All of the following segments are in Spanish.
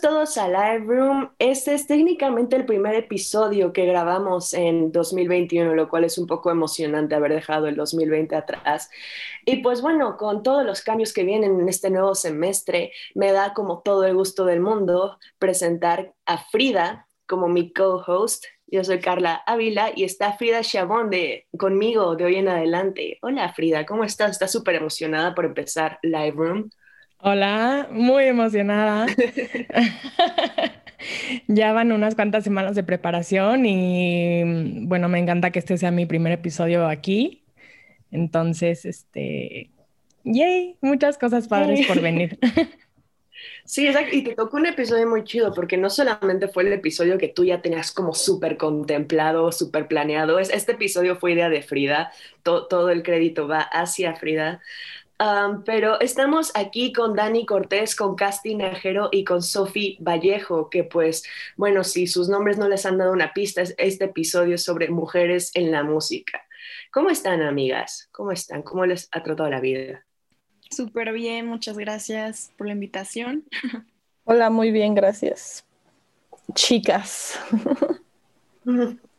Todos a Live Room. Este es técnicamente el primer episodio que grabamos en 2021, lo cual es un poco emocionante haber dejado el 2020 atrás. Y pues bueno, con todos los cambios que vienen en este nuevo semestre, me da como todo el gusto del mundo presentar a Frida como mi co-host. Yo soy Carla Ávila y está Frida Chabón de, conmigo de hoy en adelante. Hola Frida, ¿cómo estás? ¿Estás súper emocionada por empezar Live Room? Hola, muy emocionada. ya van unas cuantas semanas de preparación y bueno, me encanta que este sea mi primer episodio aquí. Entonces, este, yay, muchas cosas padres por venir. Sí, exacto. Y te tocó un episodio muy chido porque no solamente fue el episodio que tú ya tenías como súper contemplado, súper planeado. Este episodio fue idea de Frida. Todo, todo el crédito va hacia Frida pero estamos aquí con Dani Cortés, con Casti Najero y con Sofi Vallejo, que pues, bueno, si sus nombres no les han dado una pista, este episodio es sobre mujeres en la música. ¿Cómo están, amigas? ¿Cómo están? ¿Cómo les ha tratado la vida? Súper bien, muchas gracias por la invitación. Hola, muy bien, gracias. Chicas.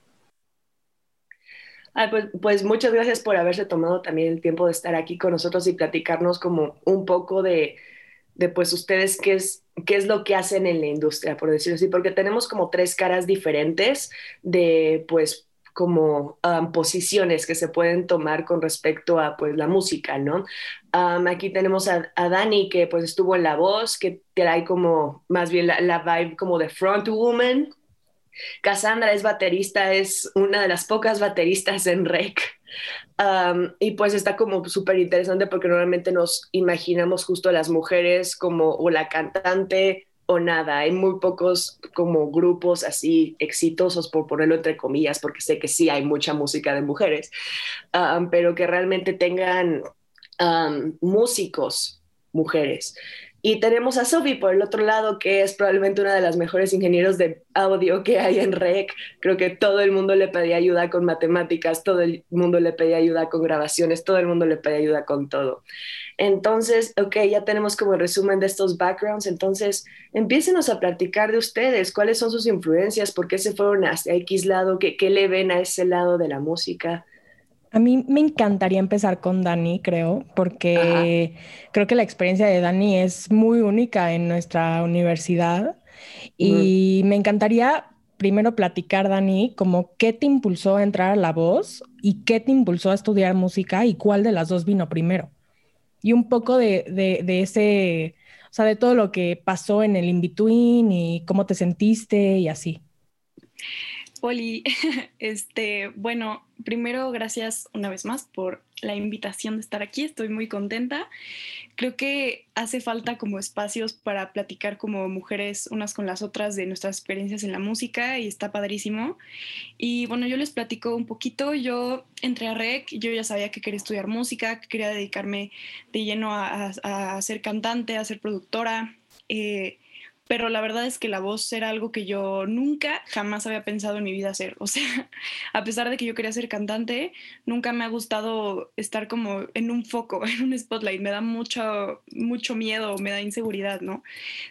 pues, pues, muchas gracias por haberse tomado también el tiempo de estar aquí con nosotros y platicarnos como un poco de, pues ustedes qué es, qué es lo que hacen en la industria, por decirlo así, porque tenemos como tres caras diferentes de pues como um, posiciones que se pueden tomar con respecto a pues la música, ¿no? Um, aquí tenemos a, a, Dani que pues estuvo en La Voz, que trae como más bien la, la vibe como de front woman, Cassandra es baterista, es una de las pocas bateristas en rec. Y pues está como súper interesante porque normalmente nos imaginamos justo a las mujeres como o la cantante o nada. Hay muy pocos como grupos así exitosos, por ponerlo entre comillas, porque sé que sí hay mucha música de mujeres, pero que realmente tengan músicos mujeres. Y tenemos a Sophie por el otro lado, que es probablemente una de las mejores ingenieros de audio que hay en REC. Creo que todo el mundo le pedía ayuda con matemáticas, todo el mundo le pedía ayuda con grabaciones, todo el mundo le pedía ayuda con todo. Entonces, ok, ya tenemos como resumen de estos backgrounds. Entonces, empiécenos a platicar de ustedes, cuáles son sus influencias, por qué se fueron hacia X lado, qué, qué le ven a ese lado de la música. A mí me encantaría empezar con Dani, creo, porque creo que la experiencia de Dani es muy única en nuestra universidad y me encantaría primero platicar, Dani, como qué te impulsó a entrar a la voz y qué te impulsó a estudiar música y cuál de las dos vino primero. Y un poco de, de ese, o sea, de todo lo que pasó en el in-between y cómo te sentiste y así. Poli, este, bueno, primero gracias una vez más por la invitación de estar aquí, estoy muy contenta. Creo que hace falta como espacios para platicar como mujeres unas con las otras de nuestras experiencias en la música y está padrísimo. Y bueno, yo les platico un poquito, yo entré a REC, yo ya sabía que quería estudiar música, que quería dedicarme de lleno a, a ser cantante, a ser productora. Eh, pero la verdad es que la voz era algo que yo nunca, jamás había pensado en mi vida hacer. O sea, a pesar de que yo quería ser cantante, nunca me ha gustado estar como en un foco, en un spotlight. Me da mucho, mucho miedo, me da inseguridad, ¿no?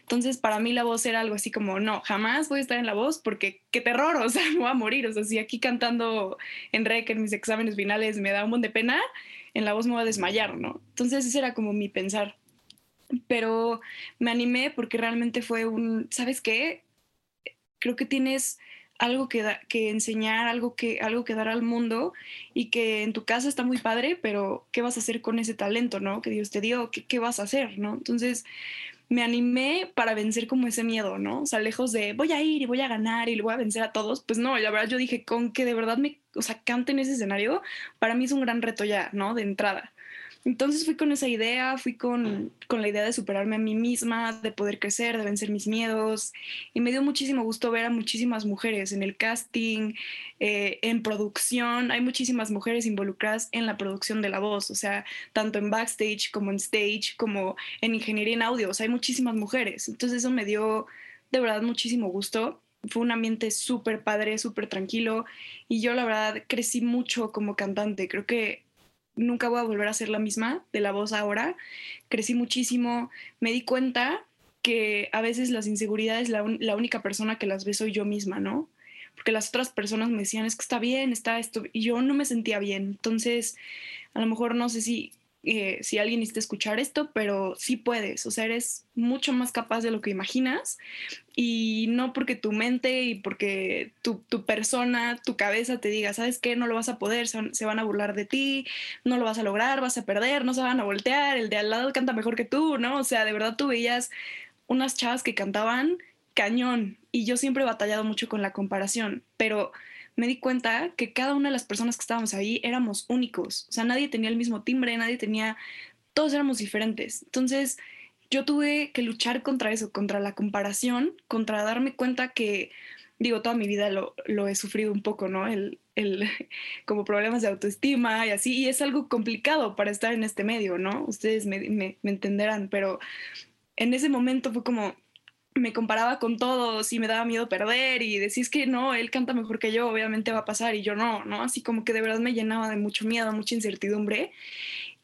Entonces, para mí la voz era algo así como, no, jamás voy a estar en la voz porque qué terror, o sea, me voy a morir. O sea, si aquí cantando en rec en mis exámenes finales me da un montón de pena, en la voz me voy a desmayar, ¿no? Entonces, ese era como mi pensar pero me animé porque realmente fue un, ¿sabes qué? Creo que tienes algo que, que enseñar, algo que, algo que dar al mundo y que en tu casa está muy padre, pero ¿qué vas a hacer con ese talento, no? Que Dios te dio, ¿qué, vas a hacer, no? Entonces me animé para vencer como ese miedo, ¿no? O sea, lejos de voy a ir y voy a ganar y le voy a vencer a todos, pues no, la verdad yo dije con que de verdad me, o sea, cante en ese escenario, para mí es un gran reto ya, ¿no? De entrada. Entonces fui con esa idea, fui con, la idea de superarme a mí misma, de poder crecer, de vencer mis miedos. Y me dio muchísimo gusto ver a muchísimas mujeres en el casting, eh, en producción. Hay muchísimas mujeres involucradas en la producción de la voz, o sea, tanto en backstage como en stage, como en ingeniería en audio. O sea, hay muchísimas mujeres. Entonces eso me dio de verdad muchísimo gusto fue un ambiente súper padre, súper tranquilo y yo la verdad crecí mucho como cantante. Creo que nunca voy a volver a ser la misma de la voz ahora. Crecí muchísimo, me di cuenta que a veces las inseguridades, la, única persona que las ve soy yo misma, ¿no? Porque las otras personas me decían, es que está bien, está esto, y yo no me sentía bien. Entonces, a lo mejor no sé si eh, si alguien necesita escuchar esto, pero sí puedes, o sea, eres mucho más capaz de lo que imaginas y no porque tu mente y porque tu, persona, tu cabeza te diga, ¿sabes qué? No lo vas a poder, se, se van a burlar de ti, no lo vas a lograr, vas a perder, no se van a voltear, el de al lado canta mejor que tú, ¿no? O sea, de verdad tú veías unas chavas que cantaban cañón y yo siempre he batallado mucho con la comparación, pero me di cuenta que cada una de las personas que estábamos ahí éramos únicos. O sea, nadie tenía el mismo timbre, nadie tenía, todos éramos diferentes. Entonces, yo tuve que luchar contra eso, contra la comparación, contra darme cuenta que, digo, toda mi vida lo, lo he sufrido un poco, ¿no? El, el, como problemas de autoestima y así, y es algo complicado para estar en este medio, ¿no? Ustedes me, me, me entenderán, pero en ese momento fue como, me comparaba con todos y me daba miedo perder y decís que no, él canta mejor que yo, obviamente va a pasar y yo no, ¿no? Así como que de verdad me llenaba de mucho miedo, mucha incertidumbre.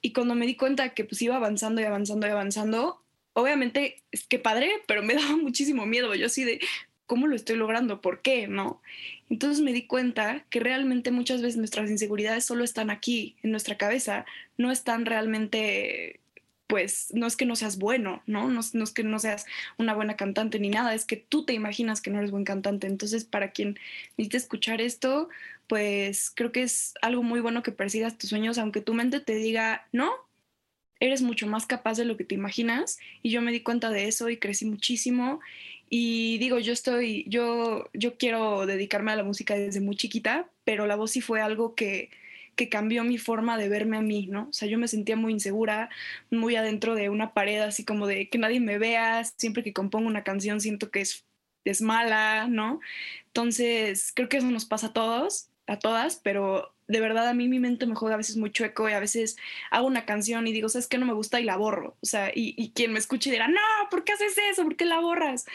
Y cuando me di cuenta que pues iba avanzando y avanzando y avanzando, obviamente es que padre, pero me daba muchísimo miedo. Yo así de, ¿cómo lo estoy logrando? ¿Por qué? ¿No? Entonces me di cuenta que realmente muchas veces nuestras inseguridades solo están aquí, en nuestra cabeza, no están realmente pues no es que no seas bueno, ¿no? ¿no? es que no seas una buena cantante ni nada, es que tú te imaginas que no eres buen cantante. Entonces, para quien necesite escuchar esto, pues creo que es algo muy bueno que persigas tus sueños, aunque tu mente te diga, no, eres mucho más capaz de lo que te imaginas. Y yo me di cuenta de eso y crecí muchísimo. Y digo, yo estoy, yo, yo quiero dedicarme a la música desde muy chiquita, pero la voz sí fue algo que que cambió mi forma de verme a mí, ¿no? O sea, yo me sentía muy insegura, muy adentro de una pared, así como de que nadie me vea, siempre que compongo una canción siento que es, es mala, ¿no? Entonces, creo que eso nos pasa a todos, a todas, pero de verdad a mí mi mente me juega a veces muy chueco y a veces hago una canción y digo, ¿sabes qué? No me gusta y la borro. O sea, y, y quien me escuche dirá, no, ¿por qué haces eso? ¿Por qué la borras?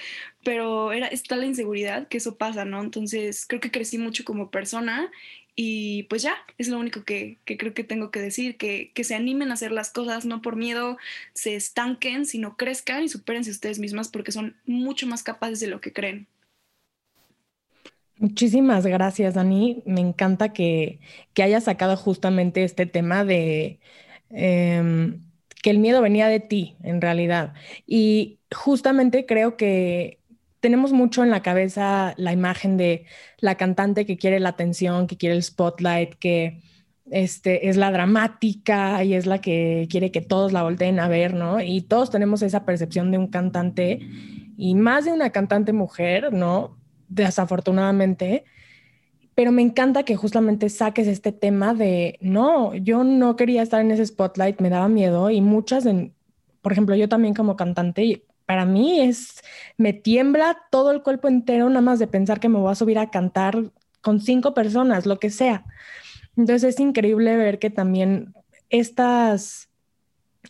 Pero era, está la inseguridad que eso pasa, ¿no? Entonces creo que crecí mucho como persona y pues ya, es lo único que, creo que tengo que decir, que, se animen a hacer las cosas, no por miedo se estanquen, sino crezcan y supérense ustedes mismas porque son mucho más capaces de lo que creen. Muchísimas gracias, Dani. Me encanta que, que hayas sacado justamente este tema de em, que el miedo venía de ti, en realidad. Y justamente creo que tenemos mucho en la cabeza la imagen de la cantante que quiere la atención, que quiere el spotlight, que este, es la dramática y es la que quiere que todos la volteen a ver, ¿no? Y todos tenemos esa percepción de un cantante y más de una cantante mujer, ¿no? Desafortunadamente. Pero me encanta que justamente saques este tema de, no, yo no quería estar en ese spotlight, me daba miedo y muchas, por ejemplo, yo también como cantante, para mí es, me tiembla todo el cuerpo entero nada más de pensar que me voy a subir a cantar con cinco personas, lo que sea. Entonces es increíble ver que también estas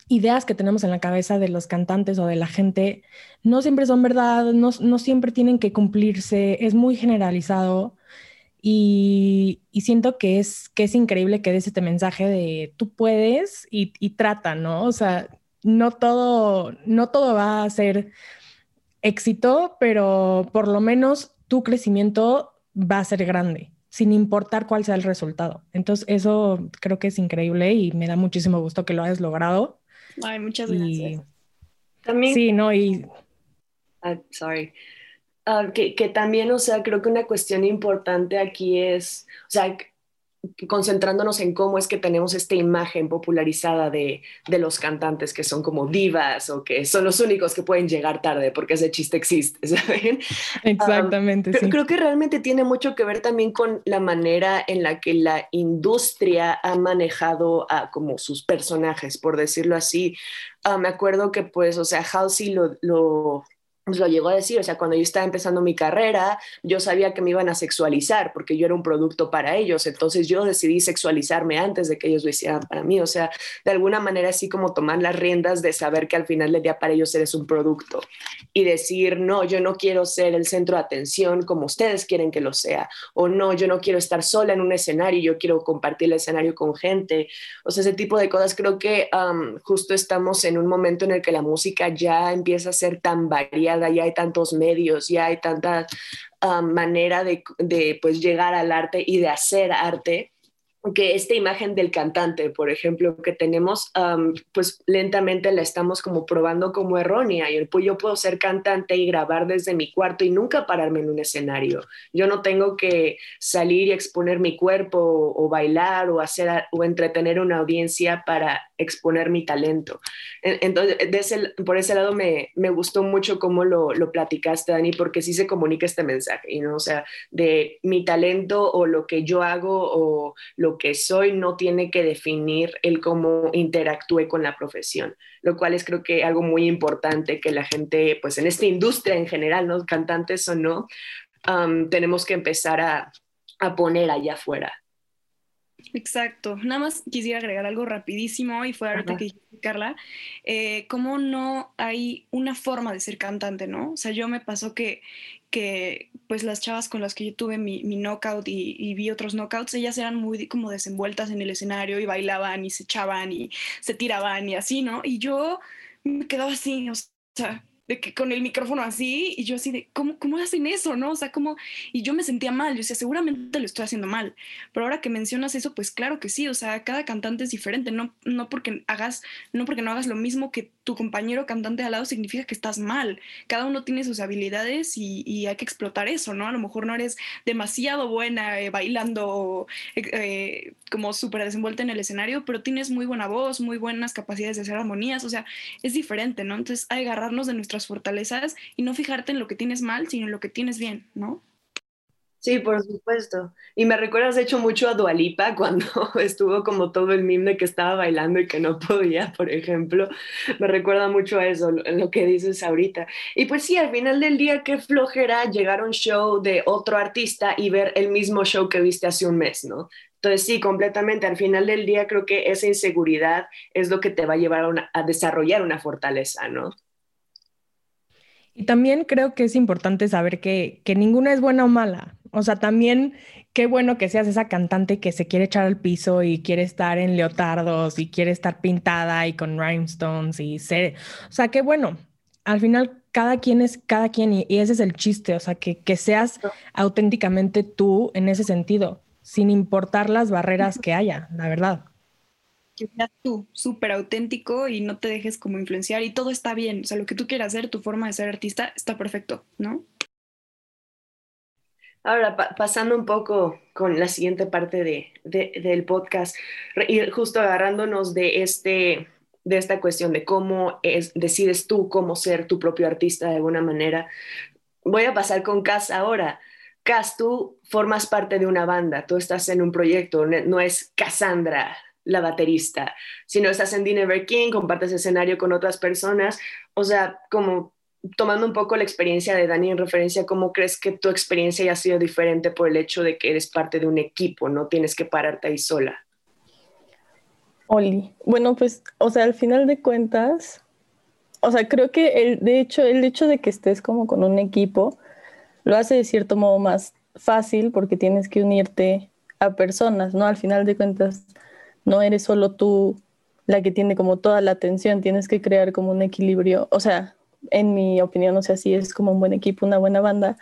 ideas que tenemos en la cabeza de los cantantes o de la gente no siempre son verdad, no, siempre tienen que cumplirse, es muy generalizado y, siento que es, que es increíble que des este mensaje de tú puedes y, y trata, ¿no? O sea, no todo, no todo va a ser éxito, pero por lo menos tu crecimiento va a ser grande, sin importar cuál sea el resultado. Entonces, eso creo que es increíble y me da muchísimo gusto que lo hayas logrado. Ay, muchas gracias. También. Sí, no, y. Ah, sorry. Ah, que, que, también, o sea, creo que una cuestión importante aquí es, o sea, concentrándonos en cómo es que tenemos esta imagen popularizada de, de, los cantantes que son como divas o que son los únicos que pueden llegar tarde porque ese chiste existe, ¿saben? Exactamente. sí. Creo que realmente tiene mucho que ver también con la manera en la que la industria ha manejado a como sus personajes, por decirlo así. me acuerdo que pues, o sea, Halsey lo, lo pues lo llegó a decir, o sea, cuando yo estaba empezando mi carrera, yo sabía que me iban a sexualizar porque yo era un producto para ellos, entonces yo decidí sexualizarme antes de que ellos lo hicieran para mí, o sea, de alguna manera así como tomar las riendas de saber que al final del día para ellos eres un producto y decir, no, yo no quiero ser el centro de atención como ustedes quieren que lo sea, o no, yo no quiero estar sola en un escenario, yo quiero compartir el escenario con gente, o sea, ese tipo de cosas, creo que justo estamos en un momento en el que la música ya empieza a ser tan variada ya hay tantos medios, ya hay tanta ah, manera de, pues llegar al arte y de hacer arte que esta imagen del cantante, por ejemplo, que tenemos, pues lentamente la estamos como probando como errónea. Y pues yo puedo ser cantante y grabar desde mi cuarto y nunca pararme en un escenario. Yo no tengo que salir y exponer mi cuerpo o, bailar o hacer o entretener una audiencia para exponer mi talento. Entonces, por ese lado me, me gustó mucho cómo lo, lo, platicaste, Dani, porque sí se comunica este mensaje, ¿no? O sea, de mi talento o lo que yo hago o lo que soy no tiene que definir el cómo interactúe con la profesión, lo cual es creo que algo muy importante que la gente, pues en esta industria en general, ¿no? Cantantes o no, tenemos que empezar a, a poner allá afuera. Exacto. Nada más quisiera agregar algo rapidísimo y fue ahorita que dijiste, Carla, eh, cómo no hay una forma de ser cantante, ¿no? O sea, yo me pasó que, que pues las chavas con las que yo tuve mi, mi knockout y, y, vi otros knockouts, ellas eran muy como desenvueltas en el escenario y bailaban y se echaban y se tiraban y así, ¿no? Y yo me quedaba así, o sea, de que con el micrófono así, y yo así de, ¿cómo, ¿cómo hacen eso? ¿No? O sea, ¿cómo? Y yo me sentía mal, yo decía, seguramente lo estoy haciendo mal, pero ahora que mencionas eso, pues claro que sí, o sea, cada cantante es diferente, no, no porque hagas, no porque no hagas lo mismo que tu compañero cantante al lado significa que estás mal, cada uno tiene sus habilidades y, y hay que explotar eso, ¿no? A lo mejor no eres demasiado buena eh, bailando eh, eh, como súper desenvuelta en el escenario, pero tienes muy buena voz, muy buenas capacidades de hacer armonías, o sea, es diferente, ¿no? Entonces hay que agarrarnos de nuestras fortalezas y no fijarte en lo que tienes mal, sino en lo que tienes bien, ¿no? Sí, por supuesto. Y me recuerdas, hecho, mucho a Dualipa cuando estuvo como todo el meme que estaba bailando y que no podía, por ejemplo. Me recuerda mucho a eso, lo que dices ahorita. Y pues sí, al final del día, qué flojera llegar a un show de otro artista y ver el mismo show que viste hace un mes, ¿no? Entonces sí, completamente. Al final del día creo que esa inseguridad es lo que te va a llevar a, a desarrollar una fortaleza, ¿no? Y también creo que es importante saber que, que ninguna es buena o mala. O sea, también qué bueno que seas esa cantante que se quiere echar al piso y quiere estar en leotardos y quiere estar pintada y con rhinestones y ser, o sea, qué bueno. Al final cada quien es cada quien y, ese es el chiste, o sea, que, que seas auténticamente tú en ese sentido, sin importar las barreras que haya, la verdad que seas tú, súper auténtico y no te dejes como influenciar y todo está bien. O sea, lo que tú quieras hacer, tu forma de ser artista está perfecto, ¿no? Ahora, pasando un poco con la siguiente parte de, del podcast, y justo agarrándonos de, este, de esta cuestión de cómo es, decides tú cómo ser tu propio artista de alguna manera, voy a pasar con Cas ahora. Cas, tú formas parte de una banda, tú estás en un proyecto, no es Cassandra, la baterista, sino estás en Dinner King, compartes escenario con otras personas, o sea, como tomando un poco la experiencia de Dani en referencia, ¿cómo crees que tu experiencia haya sido diferente por el hecho de que eres parte de un equipo, no tienes que pararte ahí sola? Oli, bueno, pues, o sea, al final de cuentas, o sea, creo que el, de hecho, el hecho de que estés como con un equipo lo hace de cierto modo más fácil porque tienes que unirte a personas, ¿no? Al final de cuentas, no eres solo tú la que tiene como toda la atención, tienes que crear como un equilibrio, o sea, en mi opinión, o sea, si es como un buen equipo, una buena banda,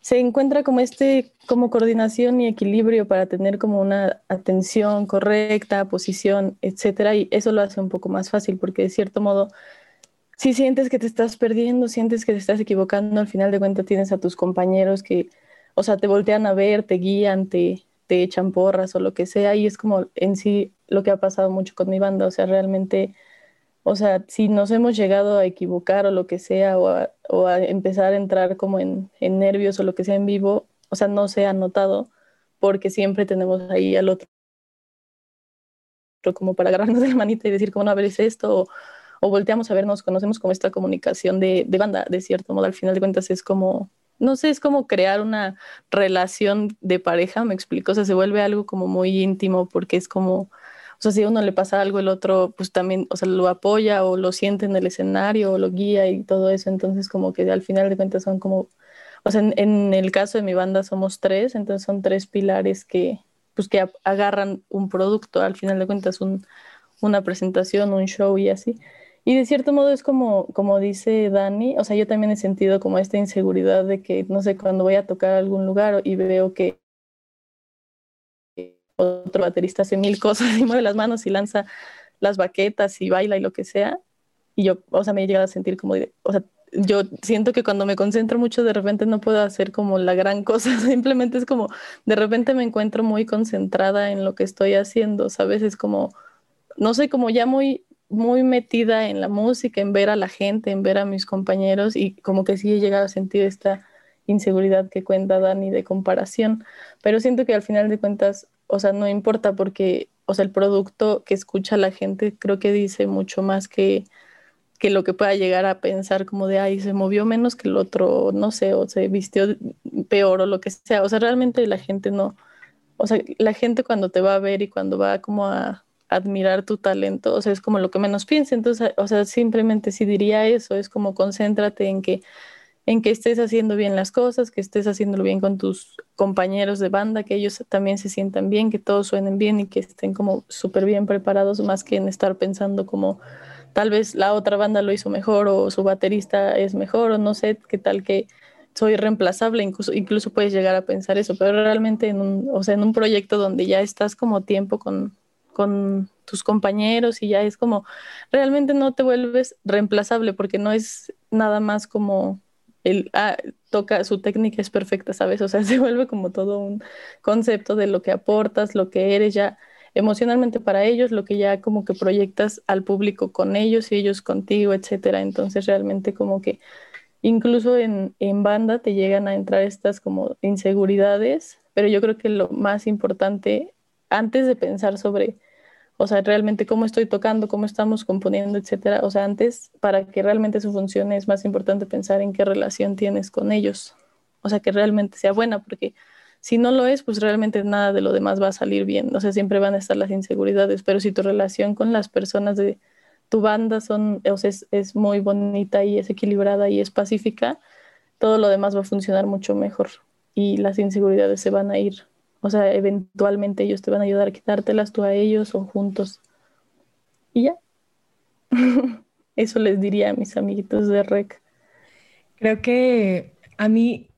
se encuentra como este, como coordinación y equilibrio para tener como una atención correcta, posición, etcétera, y eso lo hace un poco más fácil porque de cierto modo, si sientes que te estás perdiendo, sientes que te estás equivocando, al final de cuentas tienes a tus compañeros que, o sea, te voltean a ver, te guían, te, te echan porras o lo que sea, y es como en sí lo que ha pasado mucho con mi banda, o sea, realmente, o sea, si nos hemos llegado a equivocar o lo que sea, o a, empezar a entrar como en, nervios o lo que sea en vivo, o sea, no se ha notado porque siempre tenemos ahí al otro como para agarrarnos de la manita y decir, como no, a ver, es esto, o volteamos a ver, nos conocemos como esta comunicación de, de banda, de cierto modo, al final de cuentas es como, no sé, es como crear una relación de pareja, me explico, o sea, se vuelve algo como muy íntimo porque es como, o sea, si a uno le pasa algo, el otro pues también, o sea, lo apoya o lo siente en el escenario o lo guía y todo eso, entonces como que al final de cuentas son como, o sea, en, el caso de mi banda somos tres, entonces son tres pilares que, pues que agarran un producto, al final de cuentas un, una presentación, un show y así. Y de cierto modo es como, como dice Dani, o sea, yo también he sentido como esta inseguridad de que, no sé, cuando voy a tocar algún lugar y veo que otro baterista hace mil cosas y mueve las manos y lanza las baquetas y baila y lo que sea, y yo, o sea, me he llegado a sentir como, o sea, yo siento que cuando me concentro mucho de repente no puedo hacer como la gran cosa, simplemente es como de repente me encuentro muy concentrada en lo que estoy haciendo, ¿sabes? Es como, no sé, como ya muy muy metida en la música, en ver a la gente, en ver a mis compañeros y como que sí he llegado a sentir esta inseguridad que cuenta Dani de comparación, pero siento que al final de cuentas, o sea, no importa porque, o sea, el producto que escucha la gente creo que dice mucho más que, que lo que pueda llegar a pensar como de, ay, se movió menos que el otro, no sé, o se vistió peor o lo que sea, o sea, realmente la gente no, o sea, la gente cuando te va a ver y cuando va como a admirar tu talento, o sea, es como lo que menos piensa, entonces, o sea, simplemente sí diría eso, es como concéntrate en que en que estés haciendo bien las cosas, que estés haciéndolo bien con tus compañeros de banda, que ellos también se sientan bien, que todos suenen bien y que estén como súper bien preparados, más que en estar pensando como tal vez la otra banda lo hizo mejor o su baterista es mejor o no sé, qué tal que soy reemplazable, incluso, incluso puedes llegar a pensar eso, pero realmente en un, o sea, en un proyecto donde ya estás como tiempo con, con tus compañeros y ya es como, realmente no te vuelves reemplazable porque no es nada más como el, ah, toca, su técnica es perfecta, ¿sabes? O sea, se vuelve como todo un concepto de lo que aportas, lo que eres ya emocionalmente para ellos, lo que ya como que proyectas al público con ellos y ellos contigo, etcétera. Entonces realmente como que incluso en, en banda te llegan a entrar estas como inseguridades, pero yo creo que lo más importante antes de pensar sobre, o sea, realmente cómo estoy tocando, cómo estamos componiendo, etcétera, o sea, antes, para que realmente eso funcione, es más importante pensar en qué relación tienes con ellos, o sea, que realmente sea buena, porque si no lo es, pues realmente nada de lo demás va a salir bien, o sea, siempre van a estar las inseguridades, pero si tu relación con las personas de tu banda son, o sea, es, es muy bonita y es equilibrada y es pacífica, todo lo demás va a funcionar mucho mejor y las inseguridades se van a ir o sea, eventualmente ellos te van a ayudar a quitártelas tú a ellos o juntos. Y ya. Eso les diría a mis amiguitos de REC. Creo que a mí,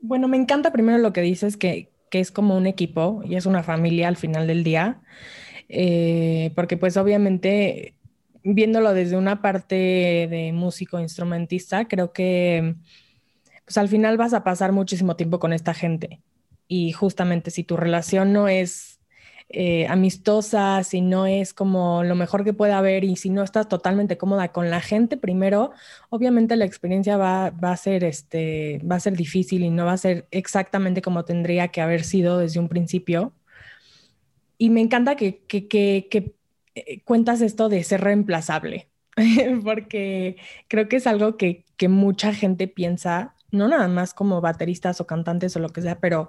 bueno, me encanta primero lo que dices, que, que es como un equipo y es una familia al final del día, eh, porque pues obviamente viéndolo desde una parte de músico instrumentista, creo que pues al final vas a pasar muchísimo tiempo con esta gente y justamente si tu relación no es eh, amistosa, si no es como lo mejor que pueda haber y si no estás totalmente cómoda con la gente, primero, obviamente la experiencia va, a ser este, va a ser difícil y no va a ser exactamente como tendría que haber sido desde un principio. Y me encanta que, que eh, cuentas esto de ser reemplazable, porque creo que es algo que, mucha gente piensa no nada más como bateristas o cantantes o lo que sea, pero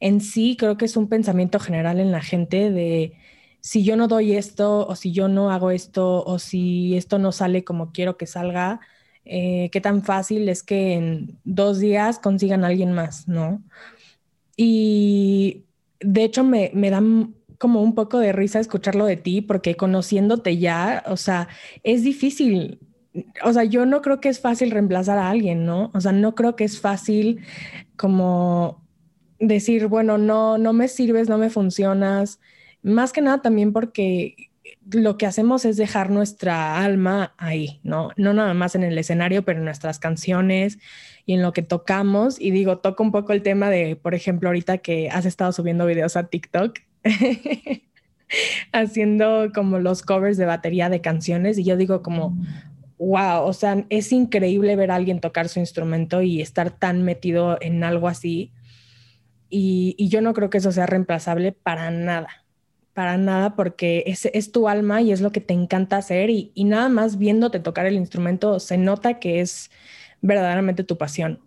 en sí creo que es un pensamiento general en la gente de si yo no doy esto o si yo no hago esto o si esto no sale como quiero que salga, eh, qué tan fácil es que en dos días consigan a alguien más, ¿no? Y de hecho me, me da como un poco de risa escucharlo de ti porque conociéndote ya, o sea, es difícil o sea, yo no creo que es fácil reemplazar a alguien, ¿no? O sea, no creo que es fácil como decir, bueno, no, no me sirves, no me funcionas. Más que nada también porque lo que hacemos es dejar nuestra alma ahí, ¿no? No nada más en el escenario, pero en nuestras canciones y en lo que tocamos. Y digo, toco un poco el tema de, por ejemplo, ahorita que has estado subiendo videos a TikTok. haciendo como los covers de batería de canciones y yo digo como, wow, o sea, es increíble ver a alguien tocar su instrumento y estar tan metido en algo así. Y, yo no creo que eso sea reemplazable para nada, para nada, porque es, tu alma y es lo que te encanta hacer y, nada más viéndote tocar el instrumento se nota que es verdaderamente tu pasión.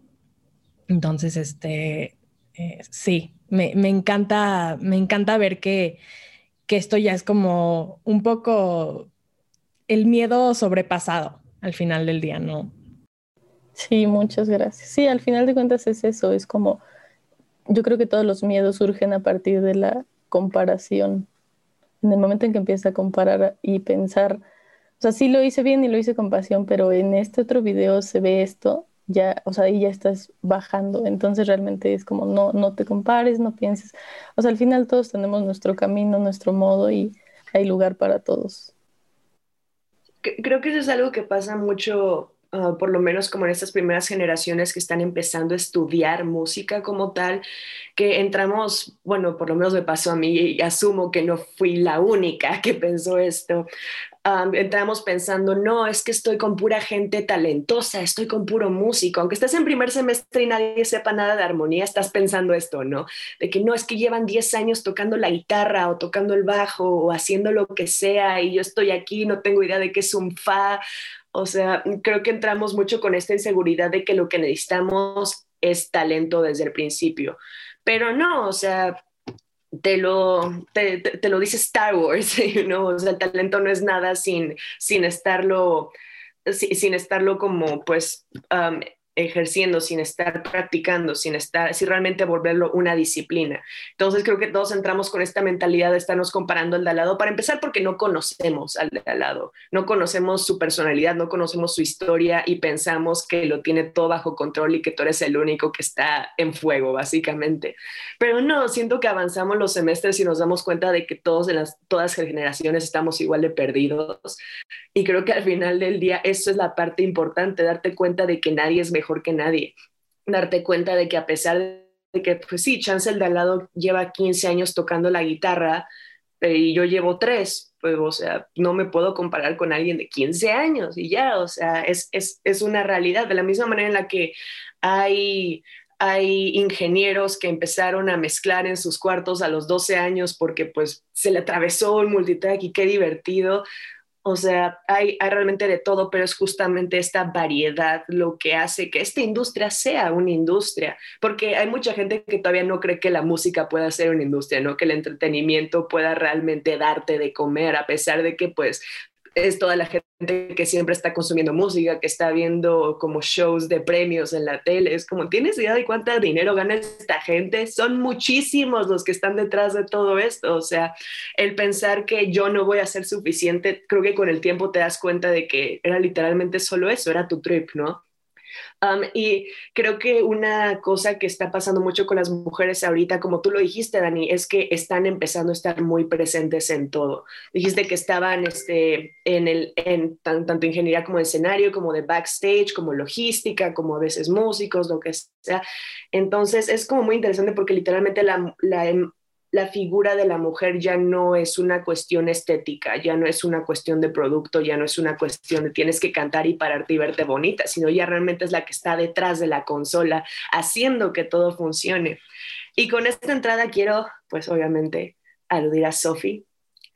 Entonces, este, eh, sí, me, encanta, me encanta ver que esto ya es como un poco el miedo sobrepasado al final del día, ¿no? Sí, muchas gracias. Sí, al final de cuentas es eso, es como, yo creo que todos los miedos surgen a partir de la comparación. En el momento en que empieza a comparar y pensar, o sea, sí lo hice bien y lo hice con pasión, pero en este otro video se ve esto, ya, o sea, ahí ya estás bajando. Entonces realmente es como, no, no te compares, no pienses. O sea, al final todos tenemos nuestro camino, nuestro modo y hay lugar para todos. Creo que eso es algo que pasa mucho Uh, por lo menos como en estas primeras generaciones que están empezando a estudiar música como tal, que entramos, bueno, por lo menos me pasó a mí y asumo que no fui la única que pensó esto. Entramos pensando, no, es que estoy con pura gente talentosa, estoy con puro músico. Aunque estés en primer semestre y nadie sepa nada de armonía, estás pensando esto, ¿no? De que no, es que llevan 10 años tocando la guitarra o tocando el bajo o haciendo lo que sea y yo estoy aquí, no tengo idea de qué es un fa o sea, creo que entramos mucho con esta inseguridad de que lo que necesitamos es talento desde el principio. Pero no, o sea, te lo, te, lo dice Star Wars, ¿no? O sea, el talento no es nada sin, sin estarlo, sin, estarlo como, pues, um, ejerciendo, sin estar practicando, sin estar, sin realmente volverlo una disciplina. Entonces creo que todos entramos con esta mentalidad de estarnos comparando al de al lado, para empezar porque no conocemos al de al lado, no conocemos su personalidad, no conocemos su historia y pensamos que lo tiene todo bajo control y que tú eres el único que está en fuego, básicamente. Pero no, siento que avanzamos los semestres y nos damos cuenta de que todos las, todas las generaciones estamos igual de perdidos. Y creo que al final del día eso es la parte importante, darte cuenta de que nadie es mejor que nadie. Darte cuenta de que a pesar de que, pues sí, Chance el de al lado lleva 15 años tocando la guitarra eh, y yo llevo 3, pues, o sea, no me puedo comparar con alguien de 15 años y ya, o sea, es, es, es una realidad. De la misma manera en la que hay hay ingenieros que empezaron a mezclar en sus cuartos a los 12 años porque pues se le atravesó un multitrack y qué divertido. O sea, hay, realmente de todo, pero es justamente esta variedad lo que hace que esta industria sea una industria, porque hay mucha gente que todavía no cree que la música pueda ser una industria, ¿no? Que el entretenimiento pueda realmente darte de comer, a pesar de que pues es toda la gente que siempre está consumiendo música, que está viendo como shows de premios en la tele. Es como, ¿tienes idea de cuánto dinero gana esta gente? Son muchísimos los que están detrás de todo esto. O sea, el pensar que yo no voy a ser suficiente, creo que con el tiempo te das cuenta de que era literalmente solo eso, era tu trip, ¿no? Y creo que una cosa que está pasando mucho con las mujeres ahorita, como tú lo dijiste, Dani, es que están empezando a estar muy presentes en todo. Dijiste que estaban este, en el, en tanto ingeniería como escenario, como de backstage, como logística, como a veces músicos, lo que sea. Entonces es como muy interesante porque literalmente la, em, la figura de la mujer ya no es una cuestión estética, ya no es una cuestión de producto, ya no es una cuestión de tienes que cantar y pararte y verte bonita, sino ya realmente es la que está detrás de la consola haciendo que todo funcione. Y con esta entrada quiero, pues obviamente, aludir a Sophie,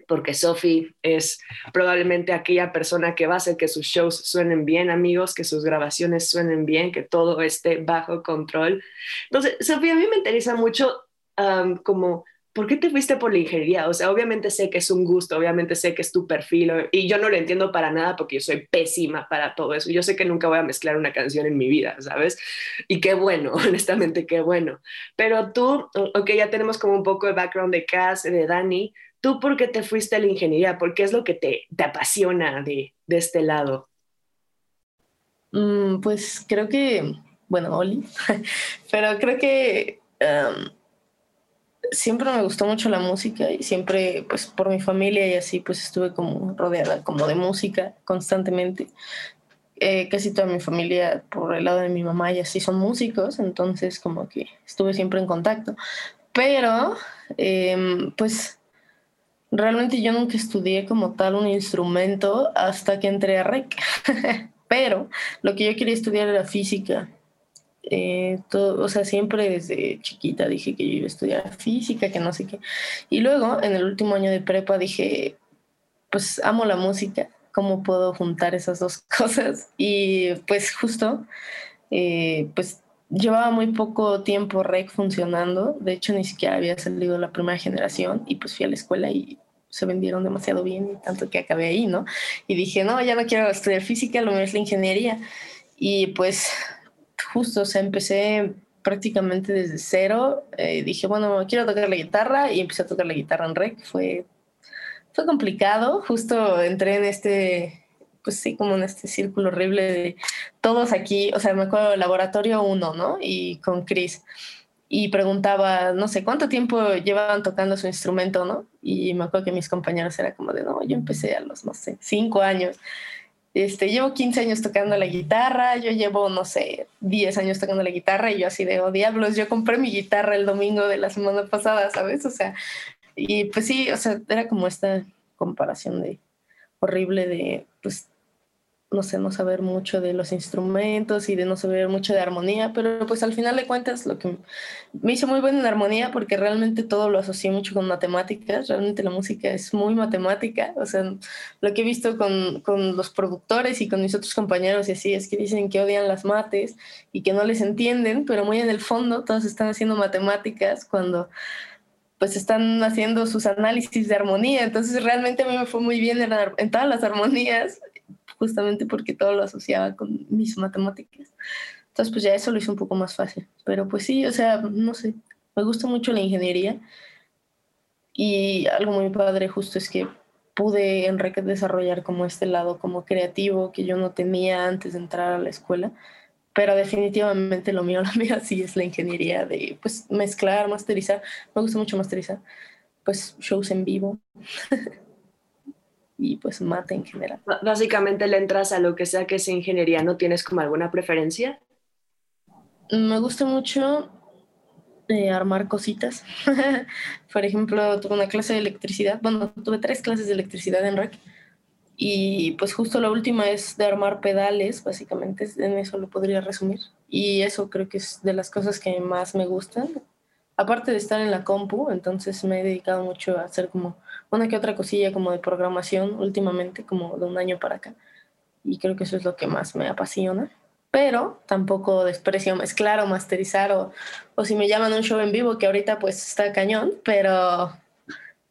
porque Sophie es probablemente aquella persona que va a hacer que sus shows suenen bien, amigos, que sus grabaciones suenen bien, que todo esté bajo control. Entonces, Sophie, a mí me interesa mucho como ¿por qué te fuiste por la ingeniería? O sea, obviamente sé que es un gusto, obviamente sé que es tu perfil y yo no lo entiendo para nada porque yo soy pésima para todo eso. Yo sé que nunca voy a mezclar una canción en mi vida, ¿sabes? Y qué bueno, honestamente, qué bueno. Pero tú, ok, ya tenemos como un poco de background de Cass, de Dani. ¿Tú por qué te fuiste a la ingeniería? ¿Por qué es lo que te, te apasiona de, de este lado? Mm, pues creo que, bueno, Oli, pero creo que... Um, siempre me gustó mucho la música y siempre, pues por mi familia y así, pues estuve como rodeada como de música constantemente. Eh, casi toda mi familia por el lado de mi mamá y así son músicos, entonces como que estuve siempre en contacto. Pero, em, pues realmente yo nunca estudié como tal un instrumento hasta que entré a REC. Pero lo que yo quería estudiar era física Eh, todo, o sea, siempre desde chiquita dije que yo iba a estudiar física, que no sé qué. Y luego, en el último año de prepa, dije, pues amo la música, ¿cómo puedo juntar esas dos cosas? Y pues justo, eh, pues llevaba muy poco tiempo REC funcionando, de hecho ni siquiera había salido la primera generación y pues fui a la escuela y se vendieron demasiado bien y tanto que acabé ahí, ¿no? Y dije, no, ya no quiero estudiar física, lo mío es la ingeniería. Y pues justo, o sea, empecé prácticamente desde cero. Eh, dije, bueno, quiero tocar la guitarra y empecé a tocar la guitarra en rec. Fue, fue complicado, justo entré en este, pues sí, como en este círculo horrible de todos aquí, o sea, me acuerdo laboratorio uno, ¿no? Y con Chris. Y preguntaba, no sé, ¿cuánto tiempo llevaban tocando su instrumento, no? Y me acuerdo que mis compañeros era como de, no, yo empecé a los, no sé, cinco años. Este, llevo 15 años tocando la guitarra, yo llevo, no sé, 10 años tocando la guitarra y yo así de, oh diablos, yo compré mi guitarra el domingo de la semana pasada, ¿sabes? O sea, y pues sí, o sea, era como esta comparación de horrible de, pues no sé, no saber mucho de los instrumentos y de no saber mucho de armonía, pero pues al final de cuentas lo que me hizo muy bueno en armonía porque realmente todo lo asocié mucho con matemáticas, realmente la música es muy matemática, o sea, lo que he visto con, con los productores y con mis otros compañeros y así es que dicen que odian las mates y que no les entienden, pero muy en el fondo todos están haciendo matemáticas cuando pues están haciendo sus análisis de armonía, entonces realmente a mí me fue muy bien en, en todas las armonías justamente porque todo lo asociaba con mis matemáticas. Entonces, pues ya eso lo hizo un poco más fácil. Pero pues sí, o sea, no sé, me gusta mucho la ingeniería y algo muy padre justo es que pude en desarrollar como este lado como creativo que yo no tenía antes de entrar a la escuela, pero definitivamente lo mío, lo mío sí es la ingeniería de pues mezclar, masterizar, me gusta mucho masterizar, pues shows en vivo. y pues mate en general. Básicamente le entras a lo que sea que sea ingeniería, ¿no tienes como alguna preferencia? Me gusta mucho eh, armar cositas. Por ejemplo, tuve una clase de electricidad, bueno, tuve tres clases de electricidad en REC y pues justo la última es de armar pedales, básicamente en eso lo podría resumir. Y eso creo que es de las cosas que más me gustan. Aparte de estar en la compu, entonces me he dedicado mucho a hacer como una que otra cosilla como de programación últimamente, como de un año para acá. Y creo que eso es lo que más me apasiona. Pero tampoco desprecio mezclar o masterizar o, o si me llaman un show en vivo, que ahorita pues está cañón, pero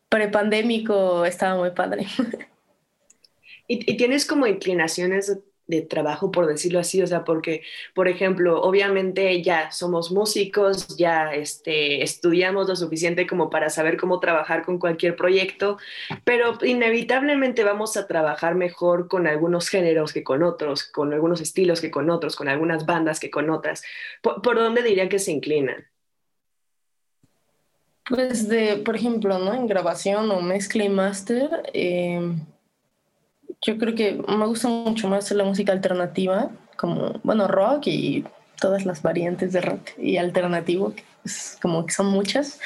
prepandémico estaba muy padre. ¿Y, ¿Y, tienes como inclinaciones de trabajo, por decirlo así, o sea, porque, por ejemplo, obviamente ya somos músicos, ya este, estudiamos lo suficiente como para saber cómo trabajar con cualquier proyecto, pero inevitablemente vamos a trabajar mejor con algunos géneros que con otros, con algunos estilos que con otros, con algunas bandas que con otras. ¿Por, dónde diría que se inclinan? Pues de, por ejemplo, ¿no? En grabación o mezcla y máster, eh yo creo que me gusta mucho más la música alternativa, como, bueno, rock y todas las variantes de rock y alternativo, que es como que son muchas.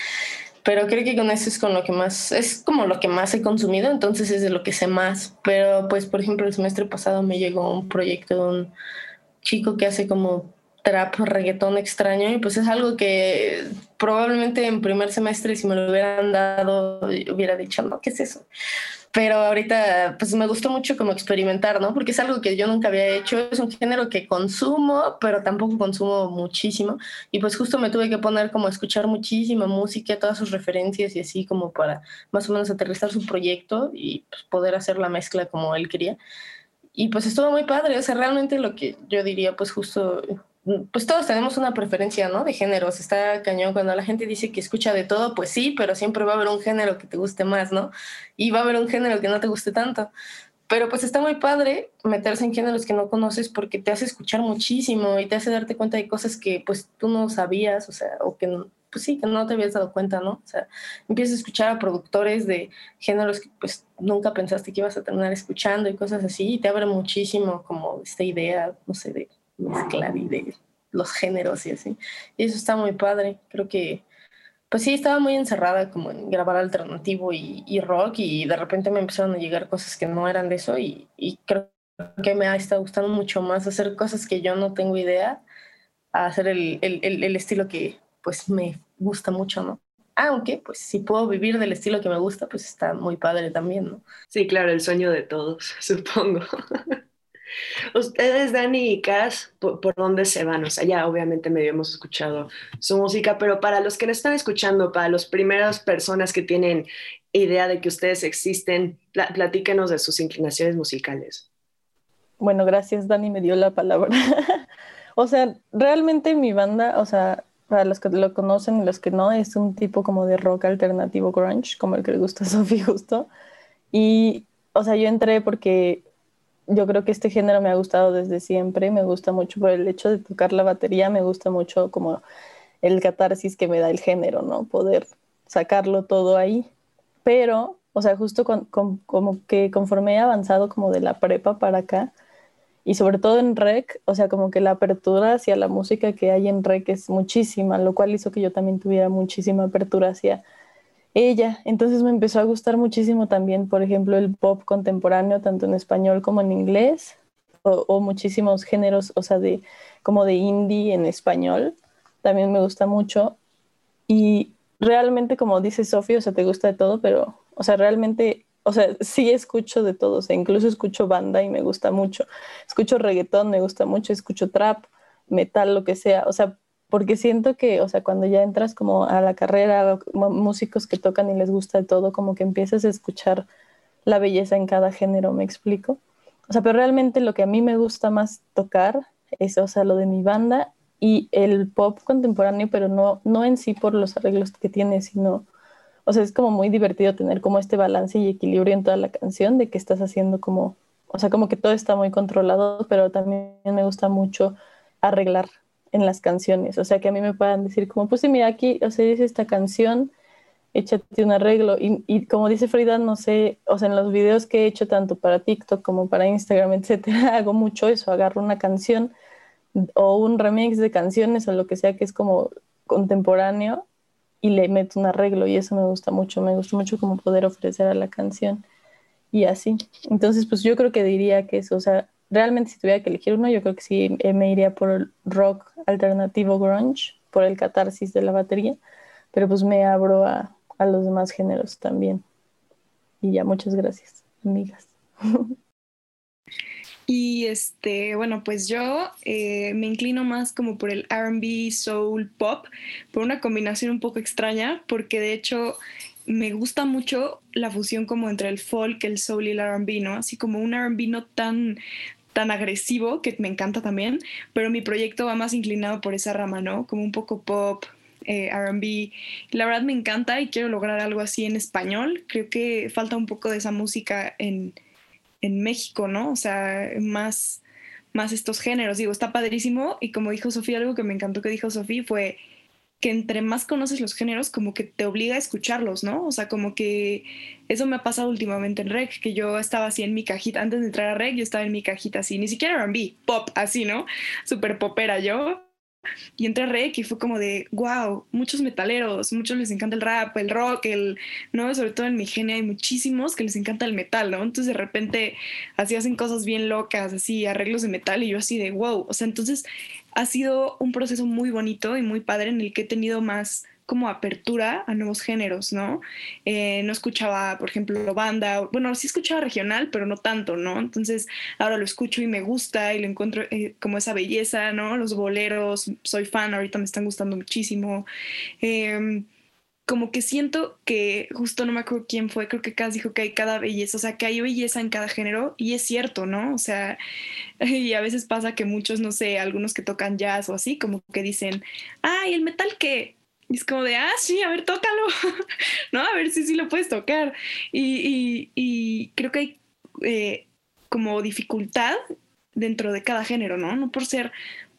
Pero creo que con eso es con lo que más, es como lo que más he consumido, entonces es de lo que sé más. Pero pues, por ejemplo, el semestre pasado me llegó un proyecto de un chico que hace como trap, reggaetón extraño, y pues es algo que probablemente en primer semestre si me lo hubieran dado hubiera dicho, no, ¿qué es eso? Pero ahorita pues me gustó mucho como experimentar, ¿no? Porque es algo que yo nunca había hecho, es un género que consumo, pero tampoco consumo muchísimo y pues justo me tuve que poner como a escuchar muchísima música, todas sus referencias y así como para más o menos aterrizar su proyecto y pues, poder hacer la mezcla como él quería. Y pues estuvo muy padre, o sea, realmente lo que yo diría pues justo pues todos tenemos una preferencia, ¿no? De géneros. Está cañón cuando la gente dice que escucha de todo, pues sí, pero siempre va a haber un género que te guste más, ¿no? Y va a haber un género que no te guste tanto. Pero pues está muy padre meterse en géneros que no conoces porque te hace escuchar muchísimo y te hace darte cuenta de cosas que pues tú no sabías, o sea, o que pues sí, que no te habías dado cuenta, ¿no? O sea, empiezas a escuchar a productores de géneros que pues nunca pensaste que ibas a terminar escuchando y cosas así y te abre muchísimo como esta idea, no sé, de mezclar y de los géneros y así. Y eso está muy padre. Creo que, pues sí, estaba muy encerrada como en grabar alternativo y, rock y de repente me empezaron a llegar cosas que no eran de eso y, y creo que me ha estado gustando mucho más hacer cosas que yo no tengo idea a hacer el, el, el, estilo que pues me gusta mucho, ¿no? Aunque, pues si puedo vivir del estilo que me gusta, pues está muy padre también, ¿no? Sí, claro, el sueño de todos, supongo. Ustedes, Dani y Cass, ¿por, dónde se van? O sea, ya obviamente medio hemos escuchado su música, pero para los que no están escuchando, para las primeras personas que tienen idea de que ustedes existen, platíquenos de sus inclinaciones musicales. Bueno, gracias, Dani me dio la palabra. o sea, realmente mi banda, o sea, para los que lo conocen y los que no, es un tipo como de rock alternativo grunge, como el que le gusta a Sophie justo. Y, o sea, yo entré porque yo creo que este género me ha gustado desde siempre, me gusta mucho por el hecho de tocar la batería, me gusta mucho como el catarsis que me da el género, ¿no? Poder sacarlo todo ahí. Pero, o sea, justo como que conforme he avanzado como de la prepa para acá, y sobre todo en rec, o sea, como que la apertura hacia la música que hay en rec es muchísima, lo cual hizo que yo también tuviera muchísima apertura hacia ella. Entonces me empezó a gustar muchísimo también, por ejemplo, el pop contemporáneo, tanto en español como en inglés, o, muchísimos géneros, o sea, de, como de indie en español, también me gusta mucho. Y realmente, como dice Sofía, o sea, te gusta de todo, pero, o sea, realmente, o sea, sí escucho de todo, o sea, incluso escucho banda y me gusta mucho. Escucho reggaetón, me gusta mucho, escucho trap, metal, lo que sea, o sea, porque siento que, o sea, cuando ya entras como a la carrera, músicos que tocan y les gusta de todo, como que empiezas a escuchar la belleza en cada género, ¿me explico? O sea, pero realmente lo que a mí me gusta más tocar es, o sea, lo de mi banda y el pop contemporáneo, pero no, no en sí por los arreglos que tiene, sino, o sea, es como muy divertido tener como este balance y equilibrio en toda la canción de que estás haciendo como, o sea, como que todo está muy controlado, pero también me gusta mucho arreglar en las canciones. O sea, que a mí me puedan decir como, pues sí, mira, aquí, o sea, dice esta canción, échate un arreglo. Y, y, como dice Frida, no sé, o sea, en los videos que he hecho tanto para TikTok como para Instagram, etcétera, hago mucho eso, agarro una canción o un remix de canciones o lo que sea que es como contemporáneo y le meto un arreglo y eso me gusta mucho, me gusta mucho como poder ofrecer a la canción y así. Entonces, pues yo creo que diría que eso, o sea, realmente si tuviera que elegir uno, yo creo que sí eh, me iría por el rock alternativo grunge, por el catarsis de la batería, pero pues me abro a, a los demás géneros también. Y ya, muchas gracias, amigas. Y este, bueno, pues yo eh, me inclino más como por el RB, soul, pop, por una combinación un poco extraña, porque de hecho me gusta mucho la fusión como entre el folk, el soul y el RB, ¿no? Así como un RB no tan tan agresivo, que me encanta también, pero mi proyecto va más inclinado por esa rama, ¿no? Como un poco pop, eh, RB. La verdad me encanta y quiero lograr algo así en español. Creo que falta un poco de esa música en, en México, ¿no? O sea, más, más estos géneros. Digo, está padrísimo y como dijo Sofía, algo que me encantó que dijo Sofía fue que entre más conoces los géneros, como que te obliga a escucharlos, ¿no? O sea, como que eso me ha pasado últimamente en Rec, que yo estaba así en mi cajita, antes de entrar a Rec, yo estaba en mi cajita así, ni siquiera RB, pop, así, ¿no? Súper popera yo. Y entré a Rec y fue como de, wow, muchos metaleros, muchos les encanta el rap, el rock, el, ¿no? Sobre todo en mi genia hay muchísimos que les encanta el metal, ¿no? Entonces de repente así hacen cosas bien locas, así arreglos de metal y yo así de, wow, o sea, entonces ha sido un proceso muy bonito y muy padre en el que he tenido más como apertura a nuevos géneros, ¿no? Eh, no escuchaba, por ejemplo, banda, bueno, sí escuchaba regional, pero no tanto, ¿no? Entonces ahora lo escucho y me gusta y lo encuentro eh, como esa belleza, ¿no? Los boleros, soy fan, ahorita me están gustando muchísimo. Eh, como que siento que justo no me acuerdo quién fue, creo que Cass dijo que hay cada belleza, o sea, que hay belleza en cada género y es cierto, ¿no? O sea, y a veces pasa que muchos, no sé, algunos que tocan jazz o así, como que dicen, ay, el metal que... Y es como de, ah, sí, a ver, tócalo, ¿no? A ver si sí lo puedes tocar. Y, y, creo que hay eh, como dificultad dentro de cada género, ¿no? No por ser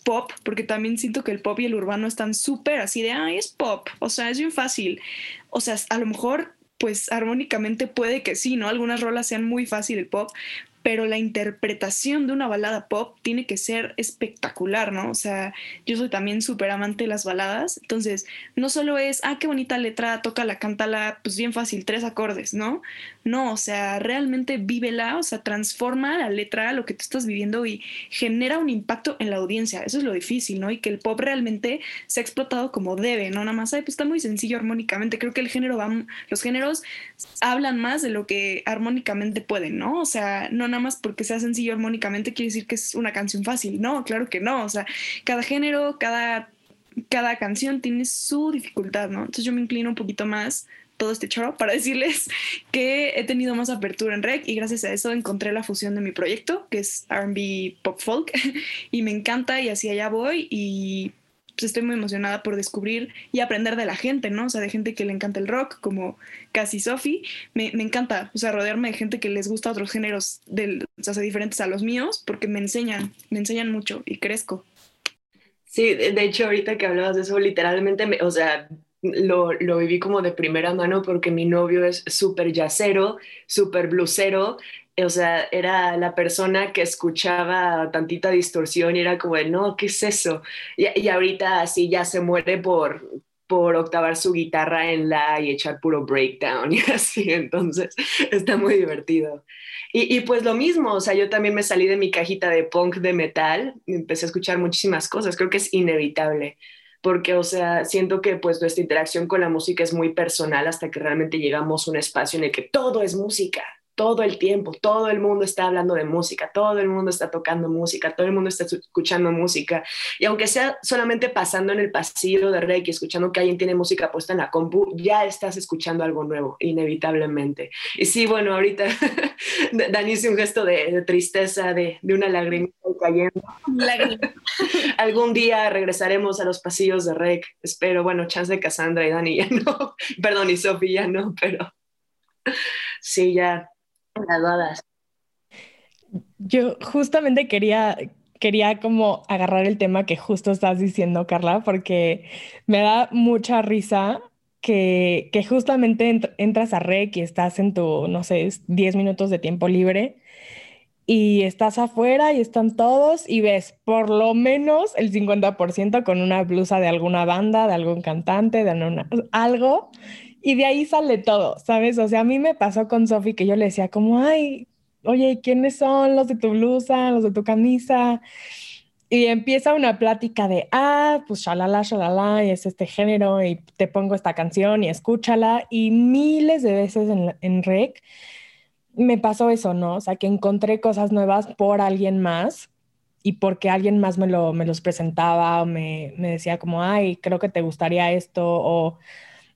pop, porque también siento que el pop y el urbano están súper así de, ay, es pop, o sea, es bien fácil. O sea, a lo mejor, pues armónicamente puede que sí, ¿no? Algunas rolas sean muy fácil el pop, pero la interpretación de una balada pop tiene que ser espectacular, ¿no? O sea, yo soy también súper amante de las baladas, entonces no solo es, ah, qué bonita letra, toca la cántala, pues bien fácil, tres acordes, ¿no? No, o sea, realmente vívela, o sea, transforma la letra, lo que tú estás viviendo y genera un impacto en la audiencia. Eso es lo difícil, ¿no? Y que el pop realmente se ha explotado como debe, ¿no? Nada más, pues está muy sencillo armónicamente. Creo que el género va, los géneros hablan más de lo que armónicamente pueden, ¿no? O sea, no nada más porque sea sencillo armónicamente quiere decir que es una canción fácil, no, claro que no, o sea, cada género, cada cada canción tiene su dificultad, ¿no? Entonces yo me inclino un poquito más todo este choro para decirles que he tenido más apertura en rec y gracias a eso encontré la fusión de mi proyecto, que es RB Pop Folk, y me encanta y así allá voy y pues estoy muy emocionada por descubrir y aprender de la gente, ¿no? O sea, de gente que le encanta el rock, como casi Sophie. Me, me, encanta, o sea, rodearme de gente que les gusta otros géneros, del, o sea, diferentes a los míos, porque me enseñan, me enseñan mucho y crezco. Sí, de hecho, ahorita que hablabas de eso, literalmente, me, o sea, lo, lo, viví como de primera mano porque mi novio es súper yacero, súper blusero, o sea, era la persona que escuchaba tantita distorsión y era como, no, ¿qué es eso? Y, y ahorita así ya se muere por, por octavar su guitarra en la y echar puro breakdown y así, entonces está muy divertido. Y, y, pues lo mismo, o sea, yo también me salí de mi cajita de punk de metal, empecé a escuchar muchísimas cosas, creo que es inevitable porque, o sea, siento que pues nuestra interacción con la música es muy personal hasta que realmente llegamos a un espacio en el que todo es música, todo el tiempo, todo el mundo está hablando de música, todo el mundo está tocando música, todo el mundo está escuchando música. Y aunque sea solamente pasando en el pasillo de Reiki, escuchando que alguien tiene música puesta en la compu, ya estás escuchando algo nuevo, inevitablemente. Y sí, bueno, ahorita Dani hizo un gesto de, tristeza, de, de, una lagrimita cayendo. Algún día regresaremos a los pasillos de Reiki, espero. Bueno, chance de Cassandra y Dani ya no, perdón, y Sofía ya no, pero sí, ya graduadas. Yo justamente quería, quería como agarrar el tema que justo estás diciendo, Carla, porque me da mucha risa que, que justamente entras a REC y estás en tu, no sé, 10 minutos de tiempo libre y estás afuera y están todos y ves por lo menos el 50% con una blusa de alguna banda, de algún cantante, de algo y de ahí sale todo, ¿sabes? O sea, a mí me pasó con Sofi que yo le decía como, ay, oye, ¿quiénes son los de tu blusa, los de tu camisa? Y empieza una plática de, ah, pues shalala, shalala, y es este género, y te pongo esta canción y escúchala. Y miles de veces en, en rec me pasó eso, ¿no? O sea, que encontré cosas nuevas por alguien más y porque alguien más me, lo, me los presentaba o me, me decía como, ay, creo que te gustaría esto, o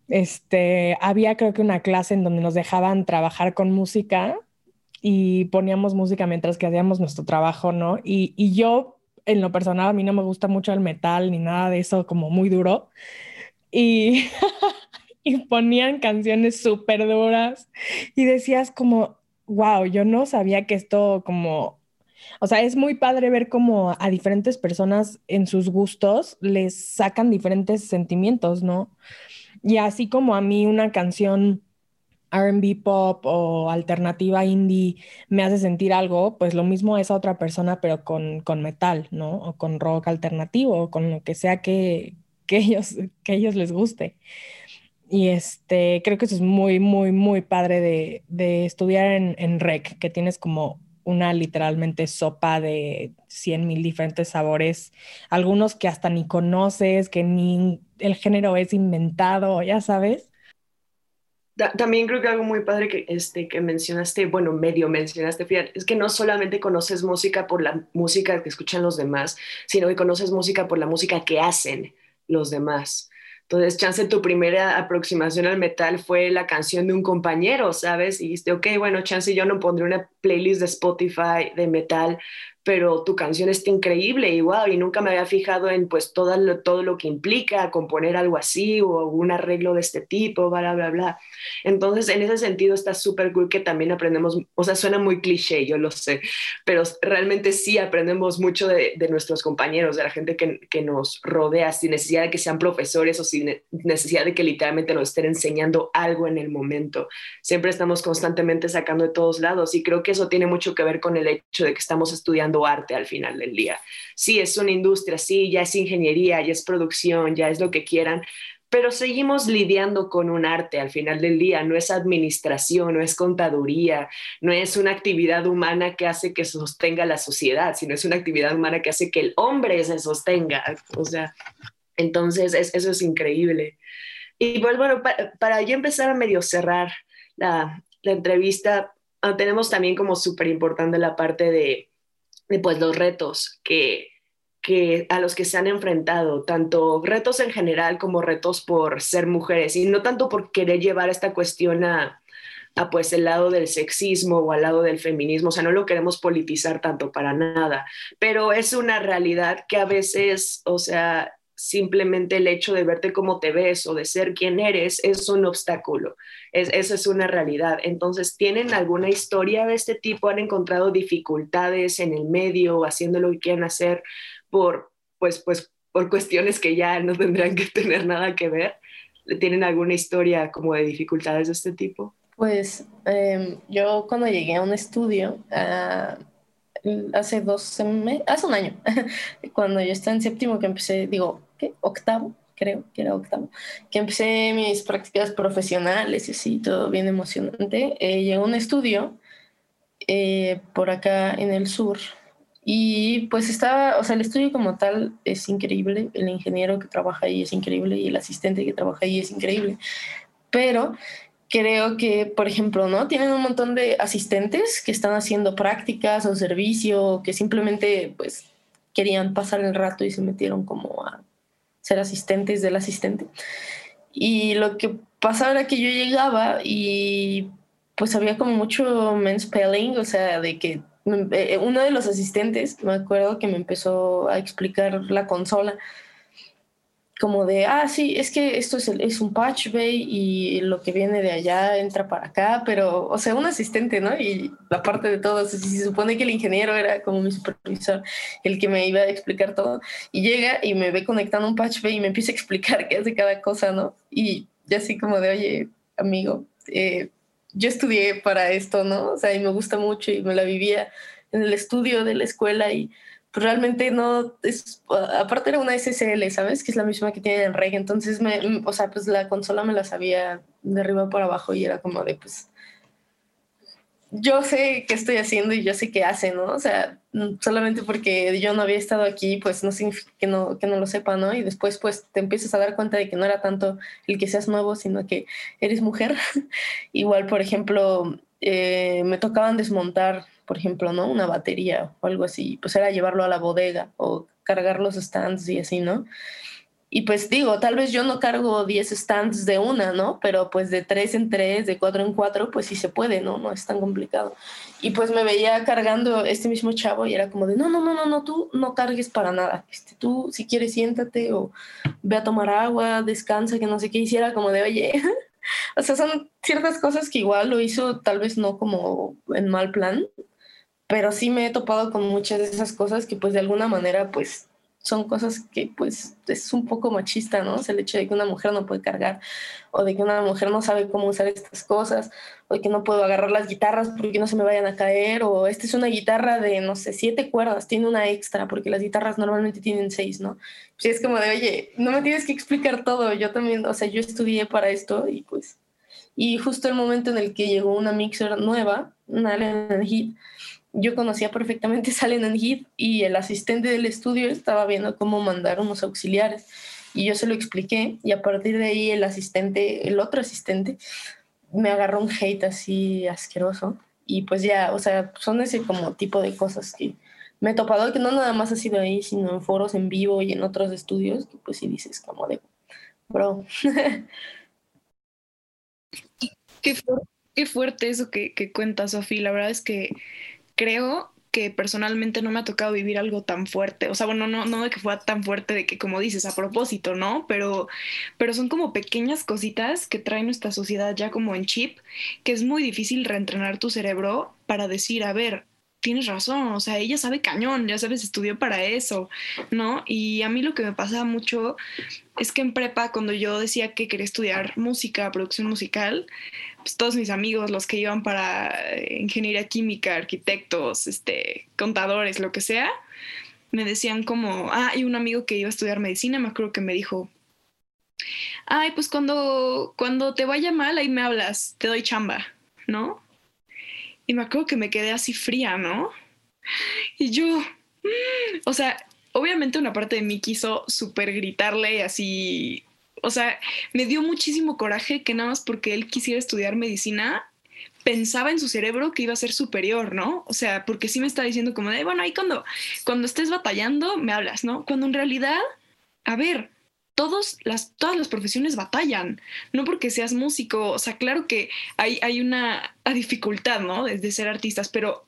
este, había creo que una clase en donde nos dejaban trabajar con música y poníamos música mientras que hacíamos nuestro trabajo, ¿no? Y, y yo, en lo personal, a mí no me gusta mucho el metal ni nada de eso como muy duro. Y, y ponían canciones súper duras y decías como, wow, yo no sabía que esto como o sea, es muy padre ver cómo a diferentes personas en sus gustos les sacan diferentes sentimientos, ¿no? Y así como a mí una canción RB pop o alternativa indie me hace sentir algo, pues lo mismo es a otra persona, pero con, con metal, ¿no? O con rock alternativo, o con lo que sea que, que, ellos, que ellos les guste. Y este, creo que eso es muy, muy, muy padre de, de estudiar en, en REC, que tienes como una literalmente sopa de 100 mil diferentes sabores, algunos que hasta ni conoces, que ni el género es inventado, ya sabes. También creo que algo muy padre que, este, que mencionaste, bueno, medio mencionaste, fíjate, es que no solamente conoces música por la música que escuchan los demás, sino que conoces música por la música que hacen los demás. Entonces, chance, tu primera aproximación al metal fue la canción de un compañero, ¿sabes? Y dijiste, ok, bueno, chance, yo no pondré una playlist de Spotify de metal, pero tu canción está increíble y wow, y nunca me había fijado en pues todo lo, todo lo que implica componer algo así o un arreglo de este tipo, bla, bla, bla. Entonces, en ese sentido está súper cool que también aprendemos, o sea, suena muy cliché, yo lo sé, pero realmente sí aprendemos mucho de, de nuestros compañeros, de la gente que, que, nos rodea, sin necesidad de que sean profesores o sin necesidad de que literalmente nos estén enseñando algo en el momento. Siempre estamos constantemente sacando de todos lados y creo que eso tiene mucho que ver con el hecho de que estamos estudiando arte al final del día. Sí, es una industria, sí, ya es ingeniería, ya es producción, ya es lo que quieran, pero seguimos lidiando con un arte al final del día, no es administración, no es contaduría, no es una actividad humana que hace que sostenga la sociedad, sino es una actividad humana que hace que el hombre se sostenga, o sea, entonces eso es increíble. Y pues bueno, para, ya empezar a medio cerrar la, la entrevista, tenemos también como súper importante la parte de, de pues los retos que que a los que se han enfrentado, tanto retos en general como retos por ser mujeres, y no tanto por querer llevar esta cuestión a, a pues el lado del sexismo o al lado del feminismo, o sea, no lo queremos politizar tanto para nada, pero es una realidad que a veces, o sea, simplemente el hecho de verte como te ves o de ser quien eres es un obstáculo. Es, eso es una realidad. Entonces, ¿tienen alguna historia de este tipo? ¿Han encontrado dificultades en el medio haciendo lo que quieren hacer? por, pues, pues, por cuestiones que ya no tendrían que tener nada que ver? ¿Tienen alguna historia como de dificultades de este tipo? Pues em, yo cuando llegué a un estudio, ah, hace dos meses, hace un año, cuando yo estaba en séptimo que empecé, digo, ¿qué? Octavo, creo que era octavo, que empecé mis prácticas profesionales y así, todo bien emocionante. Eh, llegó un estudio eh, por acá en el sur, y pues estaba, o sea, el estudio como tal es increíble, el ingeniero que trabaja ahí es increíble y el asistente que trabaja ahí es increíble, pero creo que, por ejemplo, ¿no? Tienen un montón de asistentes que están haciendo prácticas o servicio, que simplemente pues querían pasar el rato y se metieron como a ser asistentes del asistente. Y lo que pasaba era que yo llegaba y pues había como mucho spelling, o sea, de que eh, uno de los asistentes, me acuerdo que me empezó a explicar la consola, como de, ah, sí, es que esto es, es un patch bay y lo que viene de allá entra para acá, pero, o sea, un asistente, ¿no? Y la parte de todo, se supone que el ingeniero era como mi supervisor, el que me iba a explicar todo, y llega y me ve conectando un patch bay y me empieza a explicar qué hace cada cosa, ¿no? Y ya así como de, oye, amigo, eh, yo estudié para esto, ¿no? O sea, y me gusta mucho y me la vivía en el estudio de la escuela y realmente no, es, aparte era una SSL, ¿sabes? Que es la misma que tiene en Reg, entonces, me, o sea, pues la consola me la sabía de arriba por abajo y era como de, pues, yo sé qué estoy haciendo y yo sé qué hace, ¿no? O sea, mm, solamente porque yo no había estado aquí, pues no significa que no, que no lo sepa, ¿no? Y después, pues te empiezas a dar cuenta de que no era tanto el que seas nuevo, sino que eres mujer. Igual, por ejemplo, eh, me tocaban desmontar, por ejemplo, ¿no? Una batería o algo así, pues era llevarlo a la bodega o cargar los stands y así, ¿no? Y pues digo, tal vez yo no cargo 10 stands de una, ¿no? Pero pues de 3 en 3, de 4 en 4, pues sí se puede, ¿no? No es tan complicado. Y pues me veía cargando este mismo chavo y era como de, no, no, no, no, no, tú no cargues para nada. Este, tú si quieres siéntate o ve a tomar agua, descansa, que no sé qué hiciera, como de, oye, o sea, son ciertas cosas que igual lo hizo tal vez no como en mal plan, pero sí me he topado con muchas de esas cosas que pues de alguna manera pues son cosas que pues es un poco machista, ¿no? el hecho de que una mujer no puede cargar o de que una mujer no sabe cómo usar estas cosas o de que no puedo agarrar las guitarras porque no se me vayan a caer o esta es una guitarra de, no sé, siete cuerdas, tiene una extra porque las guitarras normalmente tienen seis, ¿no? Pues es como de, oye, no me tienes que explicar todo, yo también, o sea, yo estudié para esto y pues... Y justo el momento en el que llegó una mixer nueva, una Allen Heat, yo conocía perfectamente Salen en Heat y el asistente del estudio estaba viendo cómo mandar unos auxiliares y yo se lo expliqué y a partir de ahí el asistente, el otro asistente, me agarró un hate así asqueroso y pues ya, o sea, son ese como tipo de cosas que me he topado que no nada más ha sido ahí, sino en foros en vivo y en otros estudios, que pues sí dices como de, bro. qué, qué fuerte eso que, que cuenta, Sofía. La verdad es que creo que personalmente no me ha tocado vivir algo tan fuerte. O sea, bueno, no, no de que fuera tan fuerte de que, como dices, a propósito, ¿no? Pero, pero son como pequeñas cositas que trae nuestra sociedad ya como en chip, que es muy difícil reentrenar tu cerebro para decir, a ver, tienes razón, o sea, ella sabe cañón, ya sabes, estudió para eso, ¿no? Y a mí lo que me pasaba mucho es que en prepa, cuando yo decía que quería estudiar música, producción musical, pues todos mis amigos, los que iban para eh, ingeniería química, arquitectos, este, contadores, lo que sea, me decían como, ah, y un amigo que iba a estudiar medicina, me acuerdo que me dijo, ay, pues cuando, cuando te vaya mal, ahí me hablas, te doy chamba, ¿no? Y me acuerdo que me quedé así fría, ¿no? Y yo, mm", o sea, obviamente una parte de mí quiso súper gritarle así, o sea, me dio muchísimo coraje que nada más porque él quisiera estudiar medicina, pensaba en su cerebro que iba a ser superior, ¿no? O sea, porque sí me está diciendo como de, bueno, ahí cuando, cuando estés batallando, me hablas, ¿no? Cuando en realidad, a ver, todos las, todas las profesiones batallan, no porque seas músico, o sea, claro que hay, hay una dificultad, ¿no? De, de ser artistas, pero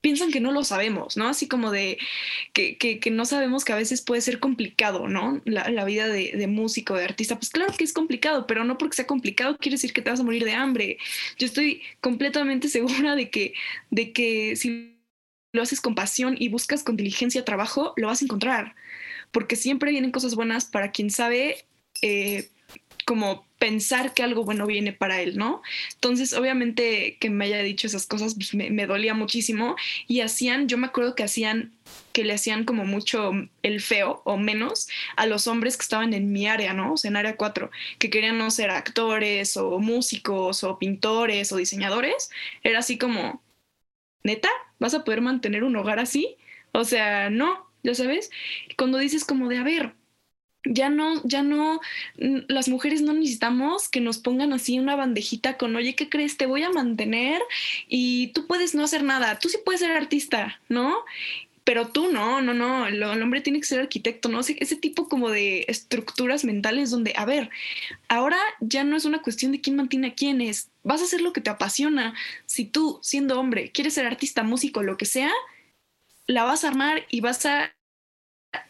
piensan que no lo sabemos, ¿no? Así como de que, que, no sabemos que a veces puede ser complicado, ¿no? La, vida de, de, músico, de artista, pues claro que es complicado, pero no porque sea complicado quiere decir que te vas a morir de hambre. Yo estoy completamente segura de que, de que si lo haces con pasión y buscas con diligencia trabajo, lo vas a encontrar, porque siempre vienen cosas buenas para quien sabe eh, como pensar que algo bueno viene para él, ¿no? Entonces, obviamente que me haya dicho esas cosas, pues me, dolía muchísimo y hacían, yo me acuerdo que hacían, que le hacían como mucho el feo o menos a los hombres que estaban en mi área, ¿no? O sea, en área 4, que querían no ser actores o músicos o pintores o diseñadores. Era así como, neta, ¿vas a poder mantener un hogar así? O sea, no, ya sabes, cuando dices como de, a ver, ya no, ya no, las mujeres no necesitamos que nos pongan así una bandejita con, oye, ¿qué crees? Te voy a mantener y tú puedes no hacer nada, tú sí puedes ser artista, ¿no? Pero tú no, no, no, el, hombre tiene que ser arquitecto, ¿no? Ese, tipo como de estructuras mentales donde, a ver, ahora ya no es una cuestión de quién mantiene a quién es, vas a hacer lo que te apasiona. Si tú, siendo hombre, quieres ser artista, músico, lo que sea, la vas a armar y vas a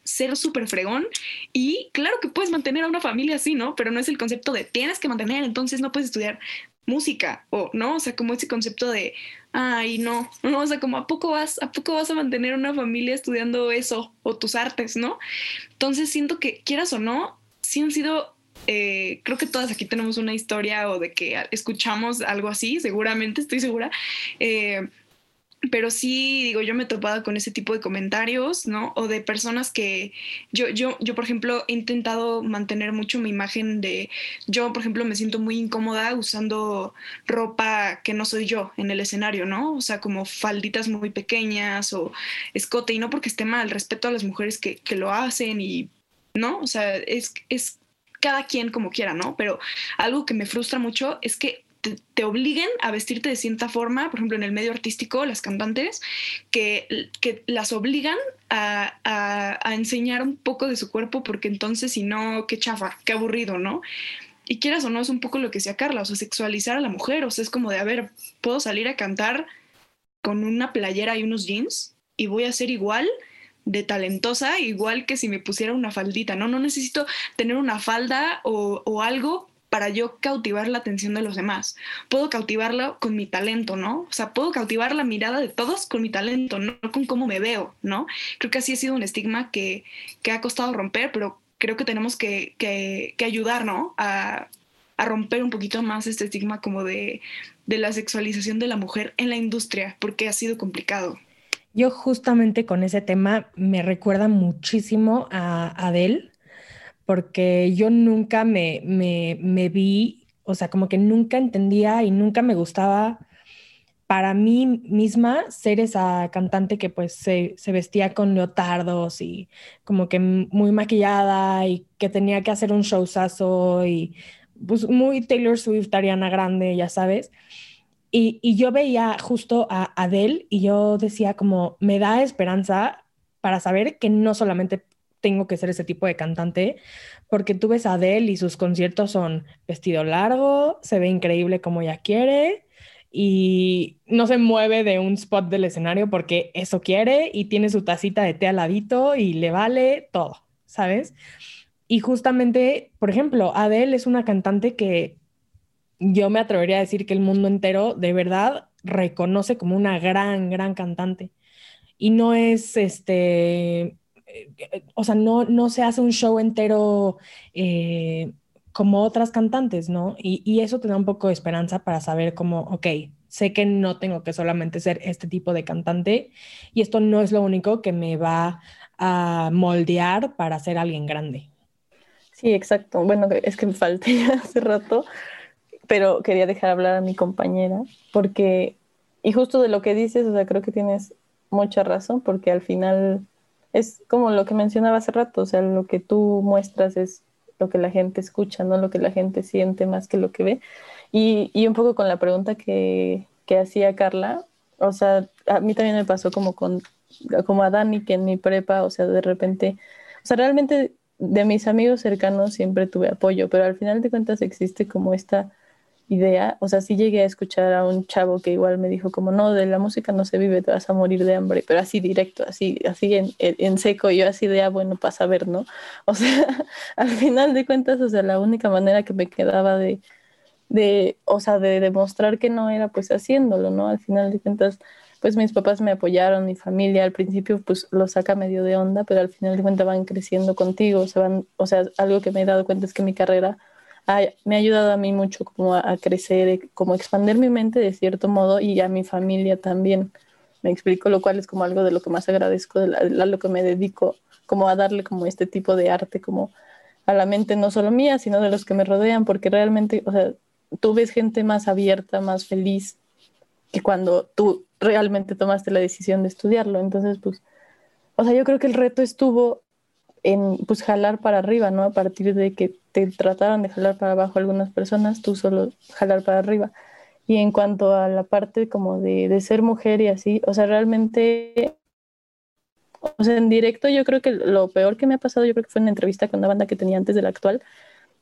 ser súper fregón y claro que puedes mantener a una familia así, ¿no? Pero no es el concepto de tienes que mantener, entonces no puedes estudiar música o no, o sea, como ese concepto de, ay, no, no, o sea, como a poco vas, a poco vas a mantener una familia estudiando eso o tus artes, ¿no? Entonces siento que quieras o no, sí han sido eh, creo que todas aquí tenemos una historia o de que escuchamos algo así, seguramente, estoy segura, eh, pero sí, digo, yo me he topado con ese tipo de comentarios, ¿no? O de personas que yo, yo, yo, por ejemplo, he intentado mantener mucho mi imagen de, yo, por ejemplo, me siento muy incómoda usando ropa que no soy yo en el escenario, ¿no? O sea, como falditas muy pequeñas o escote, y no porque esté mal, respeto a las mujeres que, que lo hacen y, ¿no? O sea, es, es cada quien como quiera, ¿no? Pero algo que me frustra mucho es que te, obliguen a vestirte de cierta forma, por ejemplo, en el medio artístico, las cantantes, que, que las obligan a, a, enseñar un poco de su cuerpo, porque entonces, si no, qué chafa, qué aburrido, ¿no? Y quieras o no, es un poco lo que decía Carla, o sea, sexualizar a la mujer, o sea, es como de, a ver, puedo salir a cantar con una playera y unos jeans y voy a ser igual de talentosa, igual que si me pusiera una faldita, ¿no? No necesito tener una falda o, o algo para yo cautivar la atención de los demás. Puedo cautivarlo con mi talento, ¿no? O sea, puedo cautivar la mirada de todos con mi talento, no con cómo me veo, ¿no? Creo que así ha sido un estigma que, que ha costado romper, pero creo que tenemos que, que, que ayudar. A, a, romper un poquito más este estigma como de, de la sexualización de la mujer en la industria, porque ha sido complicado. Yo justamente con ese tema me recuerda muchísimo a Adele, porque yo nunca me, me, vi, o sea, como que nunca entendía y nunca me gustaba para mí misma ser esa cantante que pues se, se, vestía con leotardos y como que muy maquillada y que tenía que hacer un showzazo y pues muy Taylor Swift, Ariana Grande, ya sabes. Y, y yo veía justo a Adele y yo decía como, me da esperanza para saber que no solamente tengo que ser ese tipo de cantante, porque tú ves a Adele y sus conciertos son vestido largo, se ve increíble como ella quiere y no se mueve de un spot del escenario porque eso quiere y tiene su tacita de té al y le vale todo, ¿sabes? Y justamente, por ejemplo, Adele es una cantante que yo me atrevería a decir que el mundo entero de verdad reconoce como una gran, gran cantante. Y no es este o sea, no, no se hace un show entero eh, como otras cantantes, ¿no? Y, eso te da un poco de esperanza para saber cómo, ok, sé que no tengo que solamente ser este tipo de cantante y esto no es lo único que me va a moldear para ser alguien grande. Sí, exacto. Bueno, es que me falté hace rato, pero quería dejar hablar a mi compañera, porque, y justo de lo que dices, o sea, creo que tienes mucha razón, porque al final es como lo que mencionaba hace rato, o sea, lo que tú muestras es lo que la gente escucha, no lo que la gente siente más que lo que ve. Y, y un poco con la pregunta que, que hacía Carla, o sea, a mí también me pasó como con como a Dani, que en mi prepa, o sea, de repente, o sea, realmente de mis amigos cercanos siempre tuve apoyo, pero al final de cuentas existe como esta idea, o sea, sí llegué a escuchar a un chavo que igual me dijo como, no, de la música no se vive, te vas a morir de hambre, pero así directo, así, así en, en seco, yo así de, ah, bueno, pasa a ver, ¿no? O sea, al final de cuentas, o sea, la única manera que me quedaba de, de, o sea, de demostrar que no era pues haciéndolo, ¿no? Al final de cuentas, pues mis papás me apoyaron, mi familia al principio pues lo saca medio de onda, pero al final de cuentas van creciendo contigo, se van, o sea, algo que me he dado cuenta es que mi carrera me ha ayudado a mí mucho como a, crecer, eh, como a expandir mi mente de cierto modo y a mi familia también. Me explico, lo cual es como algo de lo que más agradezco, de, lo que me dedico, como a darle como este tipo de arte como a la mente no solo mía, sino de los que me rodean, porque realmente, o sea, tú ves gente más abierta, más feliz que cuando tú realmente tomaste la decisión de estudiarlo. Entonces, pues, o sea, yo creo que el reto estuvo en, pues, jalar para arriba, ¿no? A partir de que te trataron de jalar para abajo algunas personas, tú solo jalar para arriba. Y en cuanto a la parte como de, de ser mujer y así, o sea, realmente, o sea, en directo yo creo que lo peor que me ha pasado, yo creo que fue en una entrevista con una banda que tenía antes de la actual,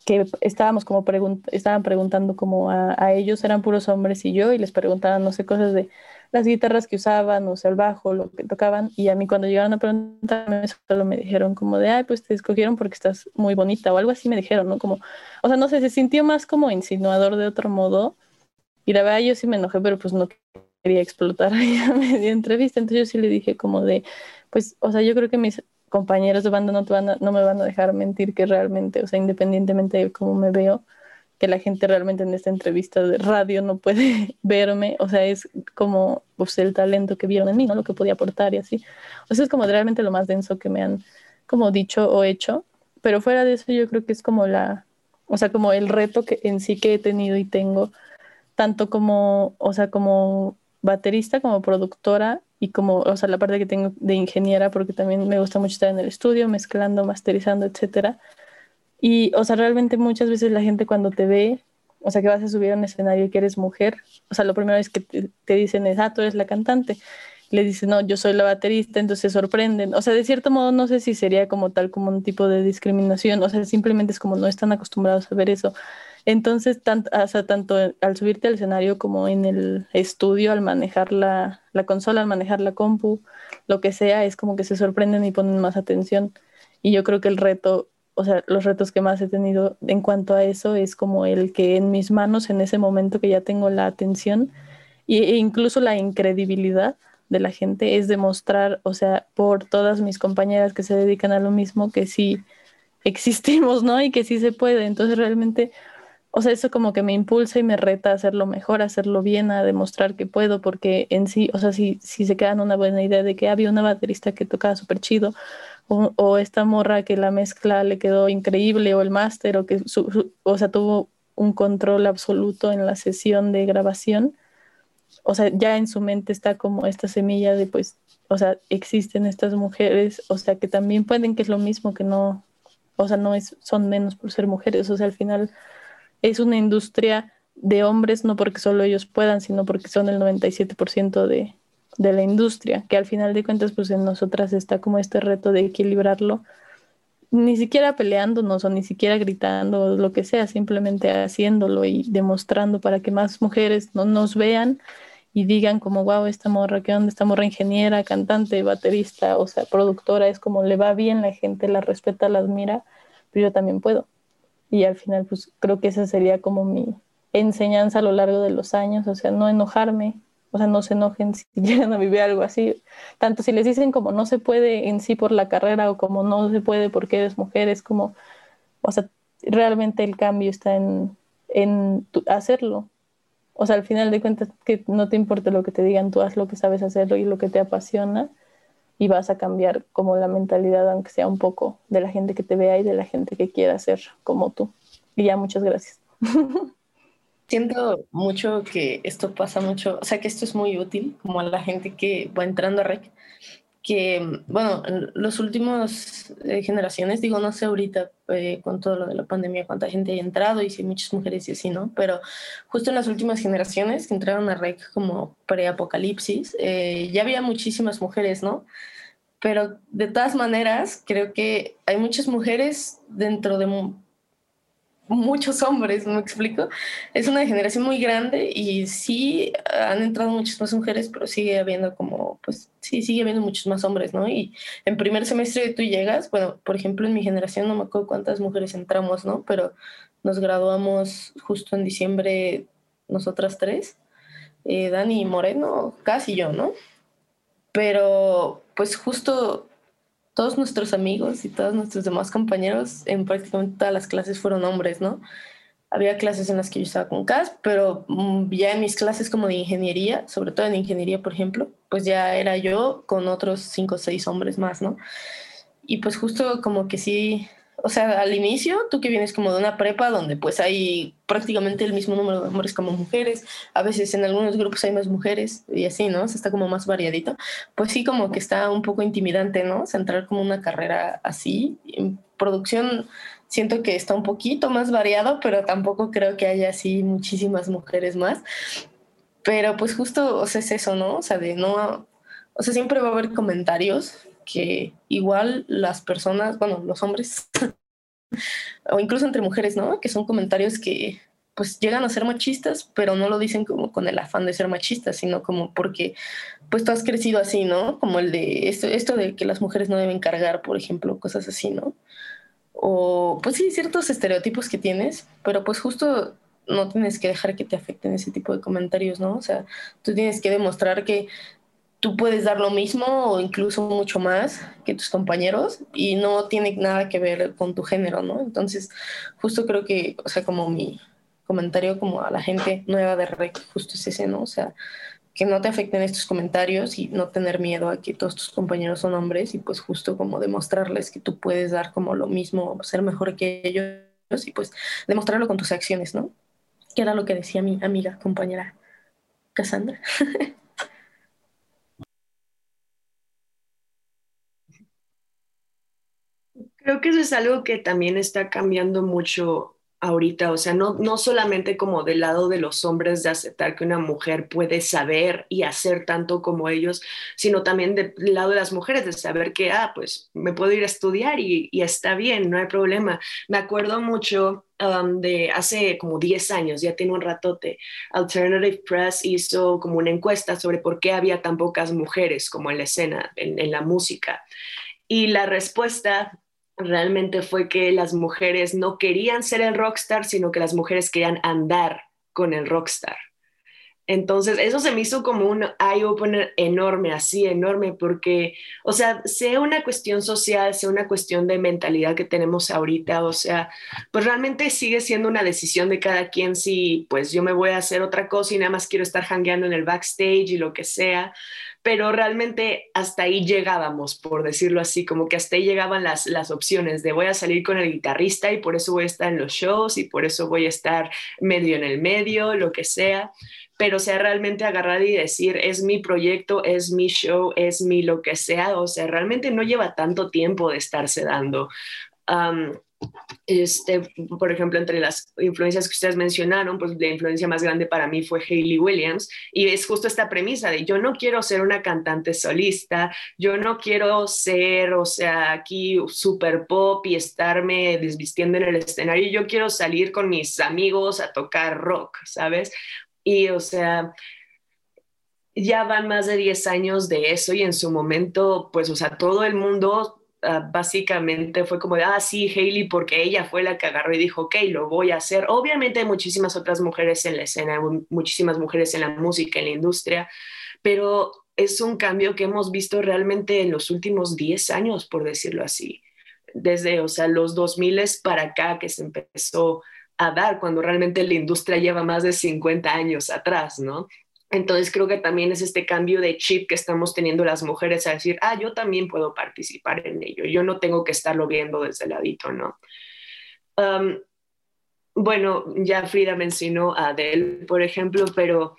que estábamos como estaban preguntando como a, a, ellos, eran puros hombres y yo, y les preguntaban, no sé, cosas de las guitarras que usaban, o sea, el bajo, lo que tocaban, y a mí cuando llegaron a preguntarme, solo me dijeron como de, ay, pues te escogieron porque estás muy bonita, o algo así me dijeron, ¿no? Como, o sea, no sé, se sintió más como insinuador de otro modo, y la verdad yo sí me enojé, pero pues no quería explotar a media entrevista, entonces yo sí le dije como de, pues, o sea, yo creo que mis compañeros de banda no, van no me van a dejar mentir que realmente, o sea, independientemente de cómo me veo, que la gente realmente en esta entrevista de radio no puede verme, o sea, es como pues, el talento que vieron en mí, ¿no? Lo que podía aportar y así. O sea, es como realmente lo más denso que me han como dicho o hecho, pero fuera de eso yo creo que es como la, o sea, como el reto que en sí que he tenido y tengo, tanto como, o sea, como baterista, como productora y como, o sea, la parte que tengo de ingeniera, porque también me gusta mucho estar en el estudio, mezclando, masterizando, etcétera. Y, o sea, realmente muchas veces la gente cuando te ve, o sea, que vas a subir a un escenario y que eres mujer, o sea, lo primero es que te, dicen es, ah, tú eres la cantante. Le dicen, no, yo soy la baterista, entonces se sorprenden. O sea, de cierto modo, no sé si sería como tal, como un tipo de discriminación, o sea, simplemente es como no están acostumbrados a ver eso. Entonces, tanto, tanto al subirte al escenario como en el estudio, al manejar la, la, consola, al manejar la compu, lo que sea, es como que se sorprenden y ponen más atención. Y yo creo que el reto, o sea, los retos que más he tenido en cuanto a eso es como el que en mis manos, en ese momento que ya tengo la atención e incluso la incredibilidad de la gente, es demostrar, o sea, por todas mis compañeras que se dedican a lo mismo, que sí existimos, ¿no? Y que sí se puede. Entonces, realmente o sea, eso como que me impulsa y me reta a hacerlo mejor, a hacerlo bien, a demostrar que puedo, porque en sí, o sea, si, si se quedan una buena idea de que había una baterista que tocaba súper chido, o, esta morra que la mezcla le quedó increíble, o el máster, o que, o sea, tuvo un control absoluto en la sesión de grabación, o sea, ya en su mente está como esta semilla de, pues, o sea, existen estas mujeres, o sea, que también pueden, que es lo mismo, que no, o sea, no es, son menos por ser mujeres, o sea, al final es una industria de hombres, no porque solo ellos puedan, sino porque son el 97% de, de la industria, que al final de cuentas, pues en nosotras está como este reto de equilibrarlo, ni siquiera peleándonos o ni siquiera gritando lo que sea, simplemente haciéndolo y demostrando para que más mujeres no nos vean y digan como, wow, esta morra, ¿qué onda? Esta morra ingeniera, cantante, baterista, o sea, productora, es como le va bien, la gente la respeta, la admira, pero yo también puedo. Y al final, pues creo que esa sería como mi enseñanza a lo largo de los años, o sea, no enojarme, o sea, no se enojen si llegan a vivir algo así, tanto si les dicen como no se puede en sí por la carrera o como no se puede porque eres mujer, es como, o sea, realmente el cambio está en, en hacerlo. O sea, al final de cuentas, que no te importe lo que te digan, tú haz lo que sabes hacerlo y lo que te apasiona y vas a cambiar como la mentalidad, aunque sea un poco, de la gente que te vea y de la gente que quiera ser como tú. Y ya, muchas gracias. Siento mucho que esto pasa mucho, o sea, que esto es muy útil como a la gente que va entrando a REC, que, bueno, en los últimos eh, generaciones, digo, no sé ahorita eh, con todo lo de la pandemia cuánta gente ha entrado y si muchas mujeres y así, ¿no? Pero justo en las últimas generaciones que entraron a REC como pre-apocalipsis, eh, ya había muchísimas mujeres, ¿no? Pero de todas maneras, creo que hay muchas mujeres dentro de muchos hombres, ¿me explico? Es una generación muy grande y sí han entrado muchas más mujeres, pero sigue habiendo como, pues sí, sigue habiendo muchos más hombres, ¿no? Y en primer semestre tú llegas, bueno, por ejemplo, en mi generación no me acuerdo cuántas mujeres entramos, ¿no? Pero nos graduamos justo en diciembre nosotras tres, eh, Dani Moreno, casi yo, ¿no? Pero pues justo todos nuestros amigos y todos nuestros demás compañeros en prácticamente todas las clases fueron hombres, ¿no? Había clases en las que yo estaba con CAS, pero mm, ya en mis clases como de ingeniería, sobre todo en ingeniería, por ejemplo, pues ya era yo con otros cinco o seis hombres más, ¿no? Y pues justo como que sí, o sea, al inicio, tú que vienes como de una prepa donde pues hay prácticamente el mismo número de hombres como mujeres, a veces en algunos grupos hay más mujeres y así, ¿no? O sea, está como más variadito, pues sí como que está un poco intimidante, ¿no? Centrar como una carrera así. En producción siento que está un poquito más variado, pero tampoco creo que haya así muchísimas mujeres más. Pero pues justo, o sea, es eso, ¿no? O sea, de no, o sea, siempre va a haber comentarios que igual las personas, bueno, los hombres, o incluso entre mujeres, ¿no? Que son comentarios que pues llegan a ser machistas, pero no lo dicen como con el afán de ser machistas, sino como porque pues tú has crecido así, ¿no? Como el de esto, esto de que las mujeres no deben cargar, por ejemplo, cosas así, ¿no? O pues sí, ciertos estereotipos que tienes, pero pues justo no tienes que dejar que te afecten ese tipo de comentarios, ¿no? O sea, tú tienes que demostrar que tú puedes dar lo mismo o incluso mucho más que tus compañeros y no tiene nada que ver con tu género, ¿no? Entonces, justo creo que, o sea, como mi comentario como a la gente nueva de REC, justo es ese, ¿no? O sea, que no te afecten estos comentarios y no tener miedo a que todos tus compañeros son hombres y pues justo como demostrarles que tú puedes dar como lo mismo, ser mejor que ellos y pues demostrarlo con tus acciones, ¿no? Que era lo que decía mi amiga, compañera Cassandra. Creo que eso es algo que también está cambiando mucho ahorita, o sea, no, no solamente como del lado de los hombres de aceptar que una mujer puede saber y hacer tanto como ellos, sino también del lado de las mujeres de saber que, ah, pues me puedo ir a estudiar y, y está bien, no hay problema. Me acuerdo mucho um, de hace como 10 años, ya tiene un ratote, Alternative Press hizo como una encuesta sobre por qué había tan pocas mujeres como en la escena, en, en la música. Y la respuesta realmente fue que las mujeres no querían ser el rockstar, sino que las mujeres querían andar con el rockstar. Entonces, eso se me hizo como un eye-opener enorme, así enorme, porque, o sea, sea una cuestión social, sea una cuestión de mentalidad que tenemos ahorita, o sea, pues realmente sigue siendo una decisión de cada quien si, pues yo me voy a hacer otra cosa y nada más quiero estar hangueando en el backstage y lo que sea, pero realmente hasta ahí llegábamos, por decirlo así, como que hasta ahí llegaban las, las opciones de voy a salir con el guitarrista y por eso voy a estar en los shows y por eso voy a estar medio en el medio, lo que sea, pero sea realmente agarrar y decir, es mi proyecto, es mi show, es mi lo que sea, o sea, realmente no lleva tanto tiempo de estarse dando. Este, por ejemplo, entre las influencias que ustedes mencionaron, pues la influencia más grande para mí fue Hayley Williams y es justo esta premisa de yo no quiero ser una cantante solista, yo no quiero ser, o sea, aquí super pop y estarme desvistiendo en el escenario, yo quiero salir con mis amigos a tocar rock, ¿sabes? Y, o sea, ya van más de 10 años de eso y en su momento, pues, o sea, todo el mundo Ah, básicamente fue como de, ah, sí, Hailey, porque ella fue la que agarró y dijo, ok, lo voy a hacer. Obviamente hay muchísimas otras mujeres en la escena, muchísimas mujeres en la música, en la industria, pero es un cambio que hemos visto realmente en los últimos 10 años, por decirlo así. Desde, o sea, los 2000 para acá que se empezó a dar, cuando realmente la industria lleva más de 50 años atrás, ¿no? Entonces creo que también es este cambio de chip que estamos teniendo las mujeres a decir, ah, yo también puedo participar en ello, yo no tengo que estarlo viendo desde el ladito, ¿no? Um, bueno, ya Frida mencionó a Adele, por ejemplo, pero,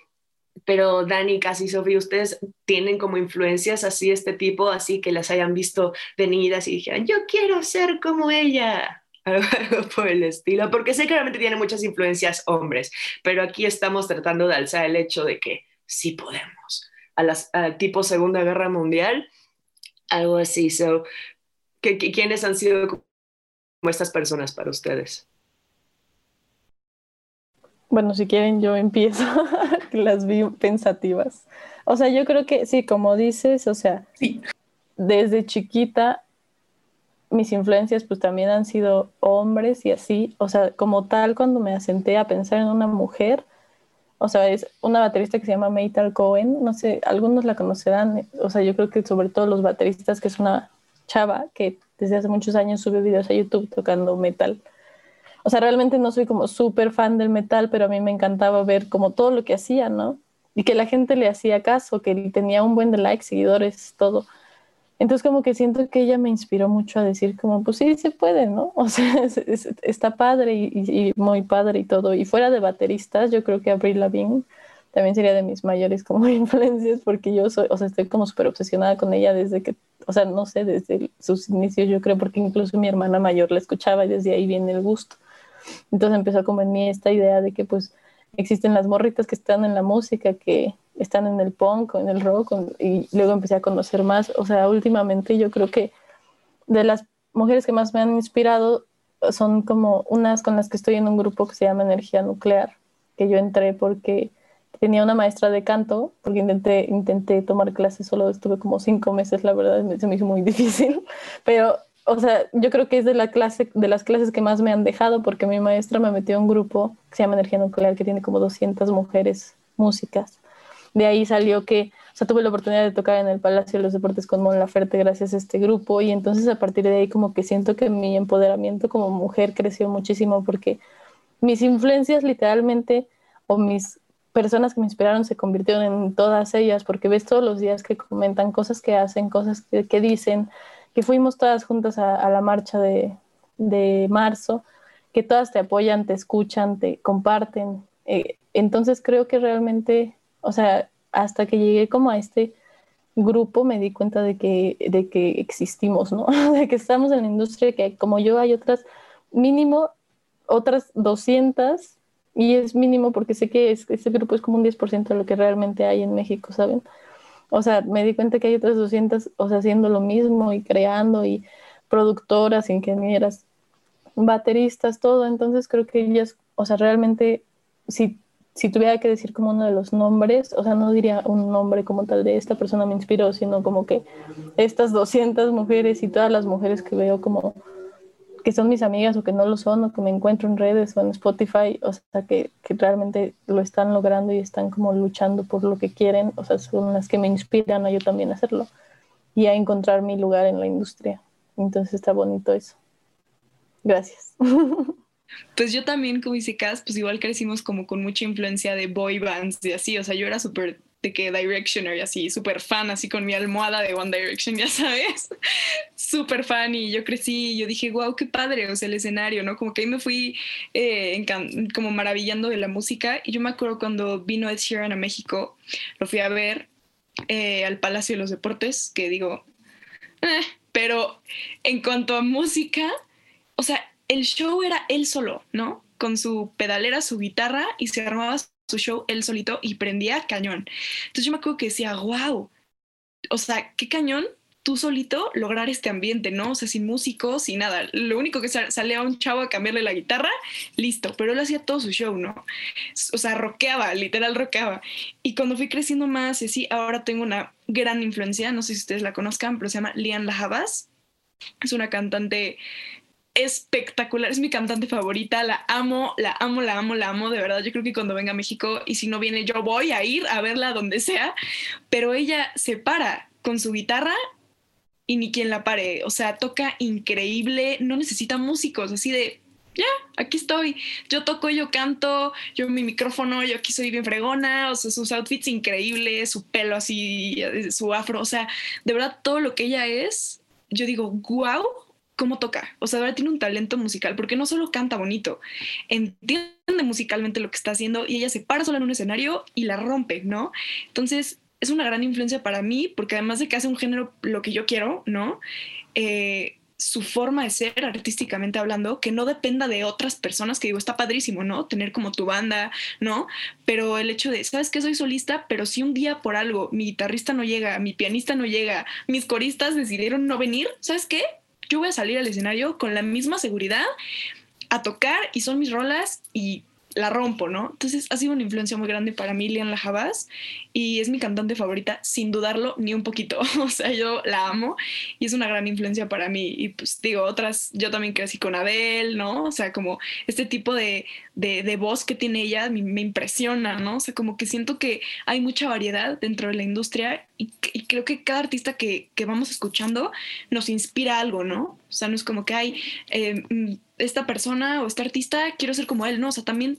pero Dani, casi Sofía, ustedes tienen como influencias así, este tipo, así que las hayan visto de niñas y dijeran, yo quiero ser como ella, algo, por el estilo, porque sé que realmente tiene muchas influencias hombres, pero aquí estamos tratando de alzar el hecho de que sí podemos, a las tipo Segunda Guerra Mundial, algo así. So, ¿Quiénes han sido como estas personas para ustedes? Bueno, si quieren yo empiezo, las vi pensativas. O sea, yo creo que sí, como dices, o sea, desde chiquita mis influencias pues también han sido hombres y así, o sea, como tal cuando me asenté a pensar en una mujer, o sea, es una baterista que se llama Maytal Cohen, no sé, algunos la conocerán, o sea, yo creo que sobre todo los bateristas, que es una chava que desde hace muchos años sube videos a YouTube tocando metal. O sea, realmente no soy como súper fan del metal, pero a mí me encantaba ver como todo lo que hacía, ¿no? Y que la gente le hacía caso, que tenía un buen de likes, seguidores, todo. Entonces como que siento que ella me inspiró mucho a decir como, pues sí, se puede, ¿no? O sea, está padre y, muy padre y todo. Y fuera de bateristas, yo creo que Avril Lavigne también sería de mis mayores como influencias porque yo soy, o sea, estoy como súper obsesionada con ella desde que, o sea, no sé, desde sus inicios yo creo porque incluso mi hermana mayor la escuchaba y desde ahí viene el gusto. Entonces empezó como en mí esta idea de que pues existen las morritas que están en la música, que están en el punk o en el rock, y luego empecé a conocer más. O sea, últimamente yo creo que de las mujeres que más me han inspirado son como unas con las que estoy en un grupo que se llama Energía Nuclear, que yo entré porque tenía una maestra de canto, porque intenté, intenté tomar clases, solo estuve como cinco meses, la verdad, se me hizo muy difícil, pero, o sea, yo creo que es de, la clase, de las clases que más me han dejado, porque mi maestra me metió a un grupo que se llama Energía Nuclear, que tiene como 200 mujeres músicas, de ahí salió que, o sea, tuve la oportunidad de tocar en el Palacio de los Deportes con Mon Laferte gracias a este grupo y entonces a partir de ahí como que siento que mi empoderamiento como mujer creció muchísimo porque mis influencias literalmente o mis personas que me inspiraron se convirtieron en todas ellas porque ves todos los días que comentan cosas que hacen, cosas que, dicen, que fuimos todas juntas a, la marcha de, de, marzo, que todas te apoyan, te escuchan, te comparten. Eh, entonces creo que realmente o sea, hasta que llegué como a este grupo me di cuenta de que, de que existimos, ¿no? de que estamos en la industria, que como yo hay otras, mínimo otras 200, y es mínimo porque sé que es, este grupo es como un 10% de lo que realmente hay en México, ¿saben? O sea, me di cuenta que hay otras 200, o sea, haciendo lo mismo y creando y productoras, ingenieras, bateristas, todo. Entonces creo que ellas, o sea, realmente, si si tuviera que decir como uno de los nombres, o sea, no diría un nombre como tal de esta persona me inspiró, sino como que estas 200 mujeres y todas las mujeres que veo como que son mis amigas o que no lo son o que me encuentro en redes o en Spotify, o sea, que, que realmente lo están logrando y están como luchando por lo que quieren, o sea, son las que me inspiran a yo también hacerlo y a encontrar mi lugar en la industria. Entonces está bonito eso. Gracias. Pues yo también, como dice Cass, pues igual crecimos como con mucha influencia de boy bands y así, o sea, yo era súper de que Directioner y así, súper fan, así con mi almohada de One Direction, ya sabes, súper fan y yo crecí y yo dije, wow, qué padre, o sea, el escenario, ¿no? Como que ahí me fui eh, como maravillando de la música y yo me acuerdo cuando vino Ed Sheeran a México, lo fui a ver eh, al Palacio de los Deportes, que digo, eh", pero en cuanto a música, o sea, el show era él solo, ¿no? Con su pedalera, su guitarra y se armaba su show él solito y prendía cañón. Entonces yo me acuerdo que decía, wow, o sea, qué cañón tú solito lograr este ambiente, ¿no? O sea, sin músicos, sin nada. Lo único que salía un chavo a cambiarle la guitarra, listo, pero él hacía todo su show, ¿no? O sea, rockeaba, literal rockeaba. Y cuando fui creciendo más, sí, ahora tengo una gran influencia, no sé si ustedes la conozcan, pero se llama Lian Lajabas. Es una cantante espectacular, es mi cantante favorita, la amo, la amo, la amo, la amo, de verdad, yo creo que cuando venga a México y si no viene yo voy a ir a verla donde sea, pero ella se para con su guitarra y ni quien la pare, o sea, toca increíble, no necesita músicos, así de ya, aquí estoy. Yo toco, yo canto, yo mi micrófono, yo aquí soy bien fregona, o sea, sus outfits increíbles, su pelo así, su afro, o sea, de verdad todo lo que ella es, yo digo, wow, cómo toca. O sea, verdad tiene un talento musical, porque no solo canta bonito, entiende musicalmente lo que está haciendo y ella se para sola en un escenario y la rompe, ¿no? Entonces, es una gran influencia para mí, porque además de que hace un género lo que yo quiero, ¿no? Eh, su forma de ser artísticamente hablando, que no dependa de otras personas, que digo, está padrísimo, ¿no? Tener como tu banda, ¿no? Pero el hecho de, ¿sabes qué? Soy solista, pero si un día por algo mi guitarrista no llega, mi pianista no llega, mis coristas decidieron no venir, ¿sabes qué? Yo voy a salir al escenario con la misma seguridad a tocar y son mis rolas y la rompo, ¿no? Entonces ha sido una influencia muy grande para mí, Lian Lajabas, y es mi cantante favorita, sin dudarlo ni un poquito. o sea, yo la amo y es una gran influencia para mí. Y pues digo, otras, yo también crecí con Abel, ¿no? O sea, como este tipo de, de, voz que tiene ella me, me, impresiona, ¿no? O sea, como que siento que hay mucha variedad dentro de la industria y, creo que cada artista que, que, vamos escuchando nos inspira algo, ¿no? O sea, no es como que hay eh, mm, esta persona o este artista, quiero ser como él, ¿no? O sea, también,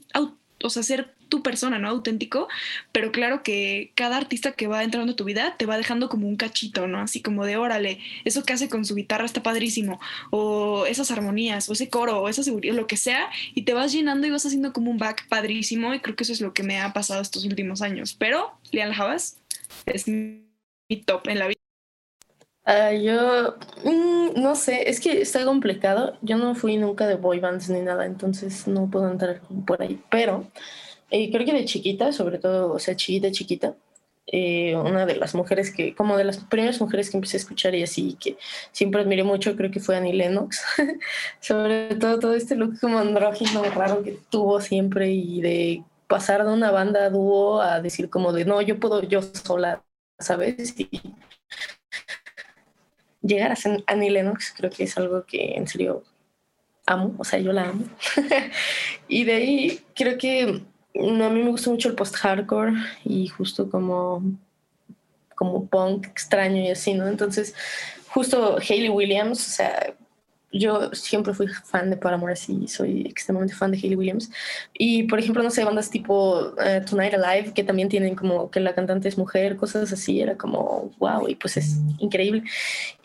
o sea, ser tu persona, ¿no? Auténtico, pero claro que cada artista que va entrando en tu vida te va dejando como un cachito, ¿no? Así como de, órale, eso que hace con su guitarra está padrísimo, o esas armonías, o ese coro, o esa seguridad, lo que sea, y te vas llenando y vas haciendo como un back padrísimo, y creo que eso es lo que me ha pasado estos últimos años. Pero, Lian Javas es mi top en la vida. Ah, yo mm, no sé, es que está complicado. Yo no fui nunca de boy bands ni nada, entonces no puedo entrar por ahí. Pero eh, creo que de chiquita, sobre todo, o sea, chiquita, chiquita, eh, una de las mujeres que, como de las primeras mujeres que empecé a escuchar y así, que siempre admiré mucho, creo que fue Annie Lennox. sobre todo todo este look como andrógino raro que tuvo siempre y de pasar de una banda dúo a decir como de, no, yo puedo yo sola, ¿sabes? Y llegar a ser Annie Lennox creo que es algo que en serio amo, o sea, yo la amo. y de ahí creo que no, a mí me gusta mucho el post-hardcore y justo como, como punk extraño y así, ¿no? Entonces, justo Hayley Williams, o sea, yo siempre fui fan de Paramore, así soy extremadamente fan de Hayley Williams. Y por ejemplo, no sé, bandas tipo eh, Tonight Alive, que también tienen como que la cantante es mujer, cosas así, era como wow, y pues es increíble.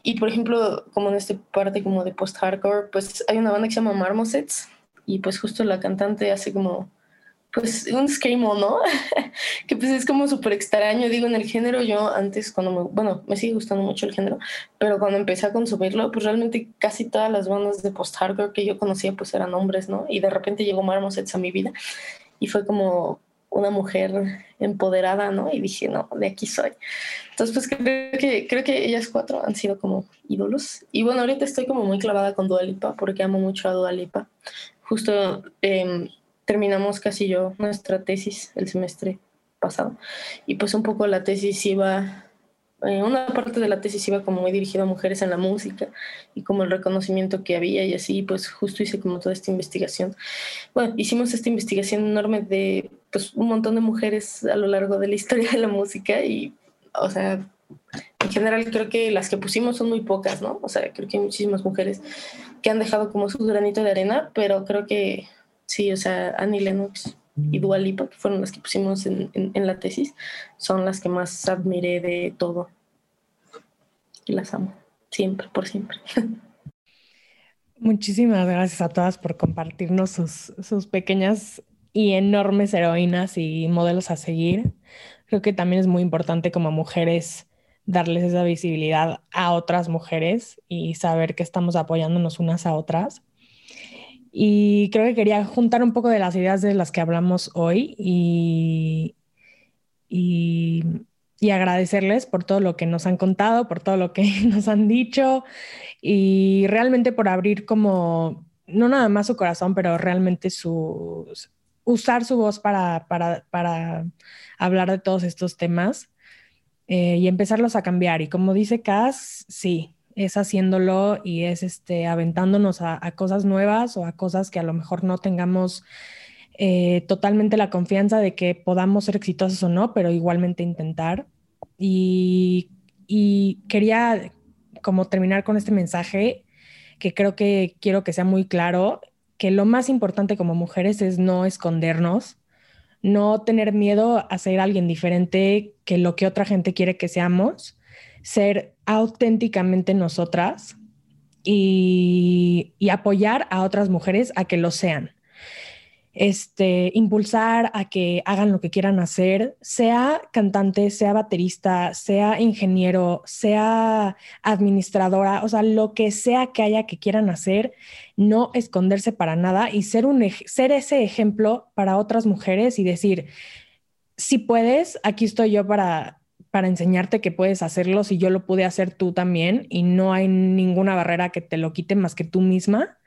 Y por ejemplo, como en esta parte como de post-hardcore, pues hay una banda que se llama Marmosets, y pues justo la cantante hace como pues un screamo, ¿no? que pues es como súper extraño, digo, en el género yo antes cuando me, bueno, me sigue gustando mucho el género, pero cuando empecé a consumirlo, pues realmente casi todas las bandas de post-hardcore que yo conocía pues eran hombres, ¿no? Y de repente llegó Marmosets a mi vida y fue como una mujer empoderada, ¿no? Y dije, no, de aquí soy. Entonces, pues creo que, creo que ellas cuatro han sido como ídolos. Y bueno, ahorita estoy como muy clavada con Dua Lipa porque amo mucho a Dua Lipa. Justo... Eh, terminamos casi yo nuestra tesis el semestre pasado. Y pues un poco la tesis iba, eh, una parte de la tesis iba como muy dirigida a mujeres en la música y como el reconocimiento que había y así, pues justo hice como toda esta investigación. Bueno, hicimos esta investigación enorme de pues un montón de mujeres a lo largo de la historia de la música y, o sea, en general creo que las que pusimos son muy pocas, ¿no? O sea, creo que hay muchísimas mujeres que han dejado como su granito de arena, pero creo que Sí, o sea, Annie Lennox y Dua Lipa, que fueron las que pusimos en, la tesis, son las que más admiré de todo. Y las amo, siempre, por siempre. Muchísimas gracias a todas por compartirnos sus, sus pequeñas y enormes heroínas y modelos a seguir. Creo que también es muy importante como mujeres darles esa visibilidad a otras mujeres y saber que estamos apoyándonos unas a otras. Y creo que quería juntar un poco de las ideas de las que hablamos hoy y, y, agradecerles por todo lo que nos han contado, por todo lo que nos han dicho y realmente por abrir como, no nada más su corazón, pero realmente su, usar su voz para, para, para hablar de todos estos temas eh, y empezarlos a cambiar. Y como dice Cass, sí, es haciéndolo y es este, aventándonos a, cosas nuevas o a cosas que a lo mejor no tengamos eh, totalmente la confianza de que podamos ser exitosos o no, pero igualmente intentar. Y, quería como terminar con este mensaje que creo que quiero que sea muy claro que lo más importante como mujeres es no escondernos, no tener miedo a ser alguien diferente que lo que otra gente quiere que seamos, ser auténticamente nosotras y, apoyar a otras mujeres a que lo sean. Este, impulsar a que hagan lo que quieran hacer, sea cantante, sea baterista, sea ingeniero, sea administradora, o sea, lo que sea que haya que quieran hacer, no esconderse para nada y ser, un, ser ese ejemplo para otras mujeres y decir, si puedes, aquí estoy yo para, para enseñarte que puedes hacerlo, si yo lo pude hacer tú también y no hay ninguna barrera que te lo quite más que tú misma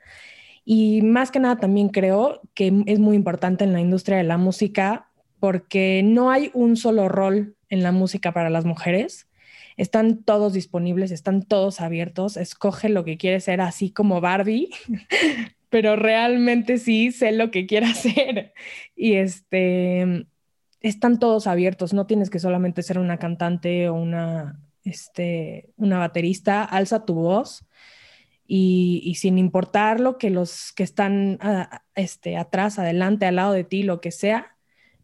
y más que nada también creo que es muy importante en la industria de la música porque no hay un solo rol en la música para las mujeres. Están todos disponibles, están todos abiertos. Escoge lo que quieres ser, así como Barbie, pero realmente sí sé lo que quiero hacer. Y este, están todos abiertos. No tienes que solamente ser una cantante o una, este, una baterista. Alza tu voz y, sin importar lo que los que están ah, este, atrás, adelante, al lado de ti, lo que sea,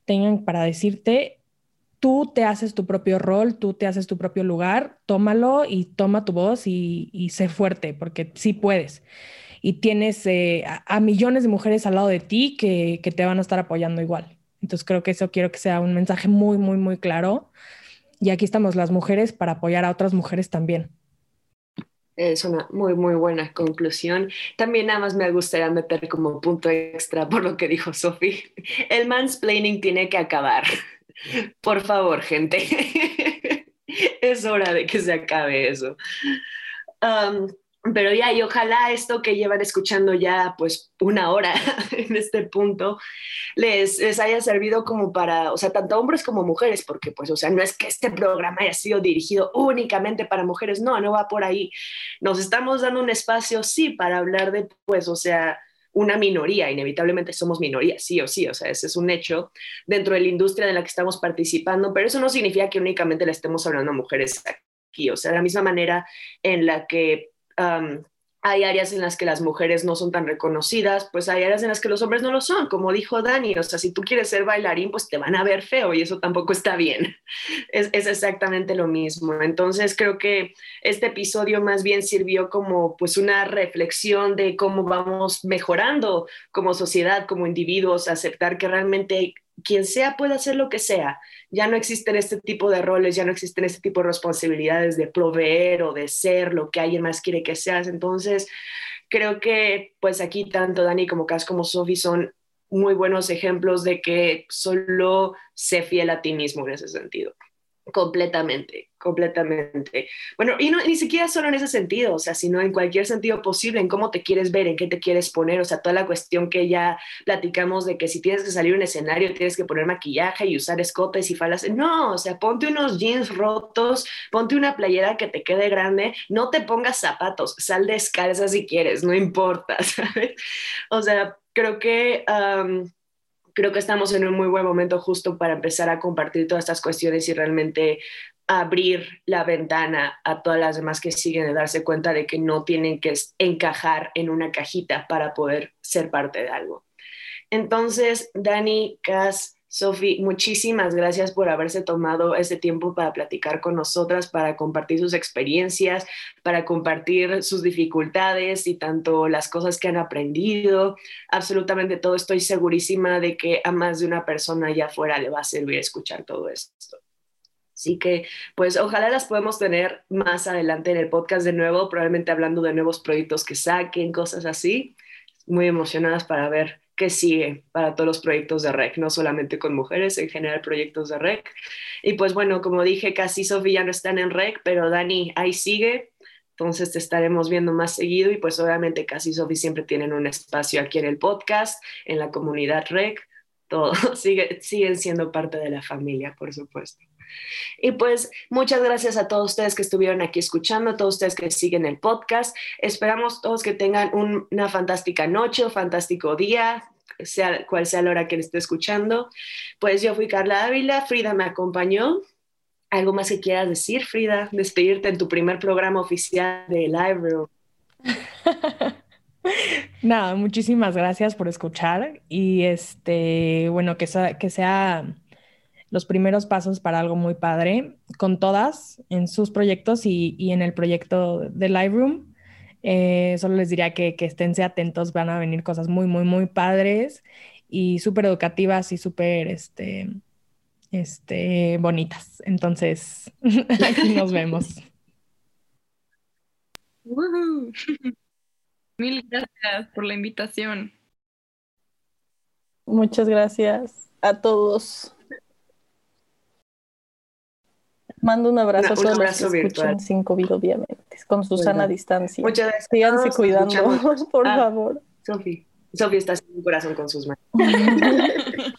tengan para decirte, tú te haces tu propio rol, tú te haces tu propio lugar, tómalo y toma tu voz y, sé fuerte, porque sí puedes. Y tienes eh, a, millones de mujeres al lado de ti que, que te van a estar apoyando igual. Entonces creo que eso quiero que sea un mensaje muy, muy, muy claro. Y aquí estamos las mujeres para apoyar a otras mujeres también. Es una muy, muy buena conclusión. También nada más me gustaría meter como punto extra por lo que dijo Sophie. El mansplaining tiene que acabar. Por favor, gente. es hora de que se acabe eso. Um, pero ya, y ojalá esto que llevan escuchando ya pues una hora en este punto les, les haya servido como para, o sea, tanto hombres como mujeres, porque pues, o sea, no es que este programa haya sido dirigido únicamente para mujeres, no, no va por ahí. Nos estamos dando un espacio, sí, para hablar de, pues, o sea, una minoría, inevitablemente somos minoría, sí o sí, o sea, ese es un hecho dentro de la industria de la que estamos participando, pero eso no significa que únicamente le estemos hablando a mujeres aquí, o sea, de la misma manera en la que hay áreas en las que las mujeres no son tan reconocidas, pues hay áreas en las que los hombres no lo son, como dijo Dani, o sea, si tú quieres ser bailarín, pues te van a ver feo y eso tampoco está bien. Es, es, exactamente lo mismo. Entonces creo que este episodio más bien sirvió como pues una reflexión de cómo vamos mejorando como sociedad, como individuos, aceptar que realmente quien sea puede hacer lo que sea. Ya no existen este tipo de roles, ya no existen este tipo de responsabilidades de proveer o de ser lo que alguien más quiere que seas. Entonces, creo que pues aquí tanto Dani como Cas como Sophie son muy buenos ejemplos de que solo sé fiel a ti mismo en ese sentido. Completamente, completamente. Bueno, y no, ni siquiera solo en ese sentido, o sea, sino en cualquier sentido posible, en cómo te quieres ver, en qué te quieres poner, o sea, toda la cuestión que ya platicamos de que si tienes que salir a un escenario tienes que poner maquillaje y usar escotes y falas. No, o sea, ponte unos jeans rotos, ponte una playera que te quede grande, no te pongas zapatos, sal descalza si quieres, no importa, ¿sabes? O sea, creo que creo que estamos en un muy buen momento justo para empezar a compartir todas estas cuestiones y realmente abrir la ventana a todas las demás que siguen de darse cuenta de que no tienen que encajar en una cajita para poder ser parte de algo. Entonces, Dani, Cas, Sofi, muchísimas gracias por haberse tomado este tiempo para platicar con nosotras, para compartir sus experiencias, para compartir sus dificultades y tanto las cosas que han aprendido. Absolutamente todo. Estoy segurísima de que a más de una persona allá afuera le va a servir escuchar todo esto. Así que, pues ojalá las podemos tener más adelante en el podcast de nuevo, probablemente hablando de nuevos proyectos que saquen, cosas así. Muy emocionadas para ver que sigue para todos los proyectos de REC, no solamente con mujeres, en general proyectos de REC. Y pues bueno, como dije, casi Sofía ya no están en REC, pero Dani ahí sigue, entonces te estaremos viendo más seguido y pues obviamente casi Sofi siempre tienen un espacio aquí en el podcast, en la comunidad REC, sigue, siguen siendo parte de la familia, por supuesto. Y pues muchas gracias a todos ustedes que estuvieron aquí escuchando, a todos ustedes que siguen el podcast. Esperamos todos que tengan una fantástica noche o fantástico día, sea cual sea la hora que esté escuchando. Pues yo fui Carla Ávila, Frida me acompañó. ¿Algo más que quieras decir, Frida? Despedirte en tu primer programa oficial de Live Nada, muchísimas gracias por escuchar y este, bueno, que sea, que sea los primeros pasos para algo muy padre con todas en sus proyectos y, y en el proyecto de Lightroom. Eh, solo les diría que, que esténse atentos, van a venir cosas muy, muy, muy padres y súper educativas y súper este, este, bonitas. Entonces, aquí nos vemos. Mil gracias por la invitación. Muchas gracias a todos. Mando un abrazo a todos los que escuchan sin COVID, obviamente, con Susana a distancia. Muchas gracias. Síganse cuidando, por ah, favor. Sofi, Sofi está sin un corazón con sus manos.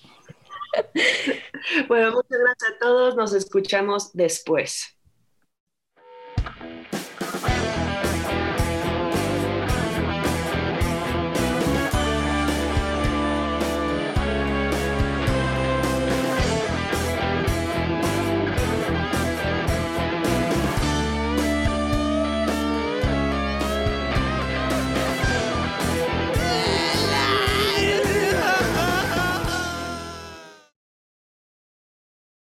bueno, muchas gracias a todos. Nos escuchamos después.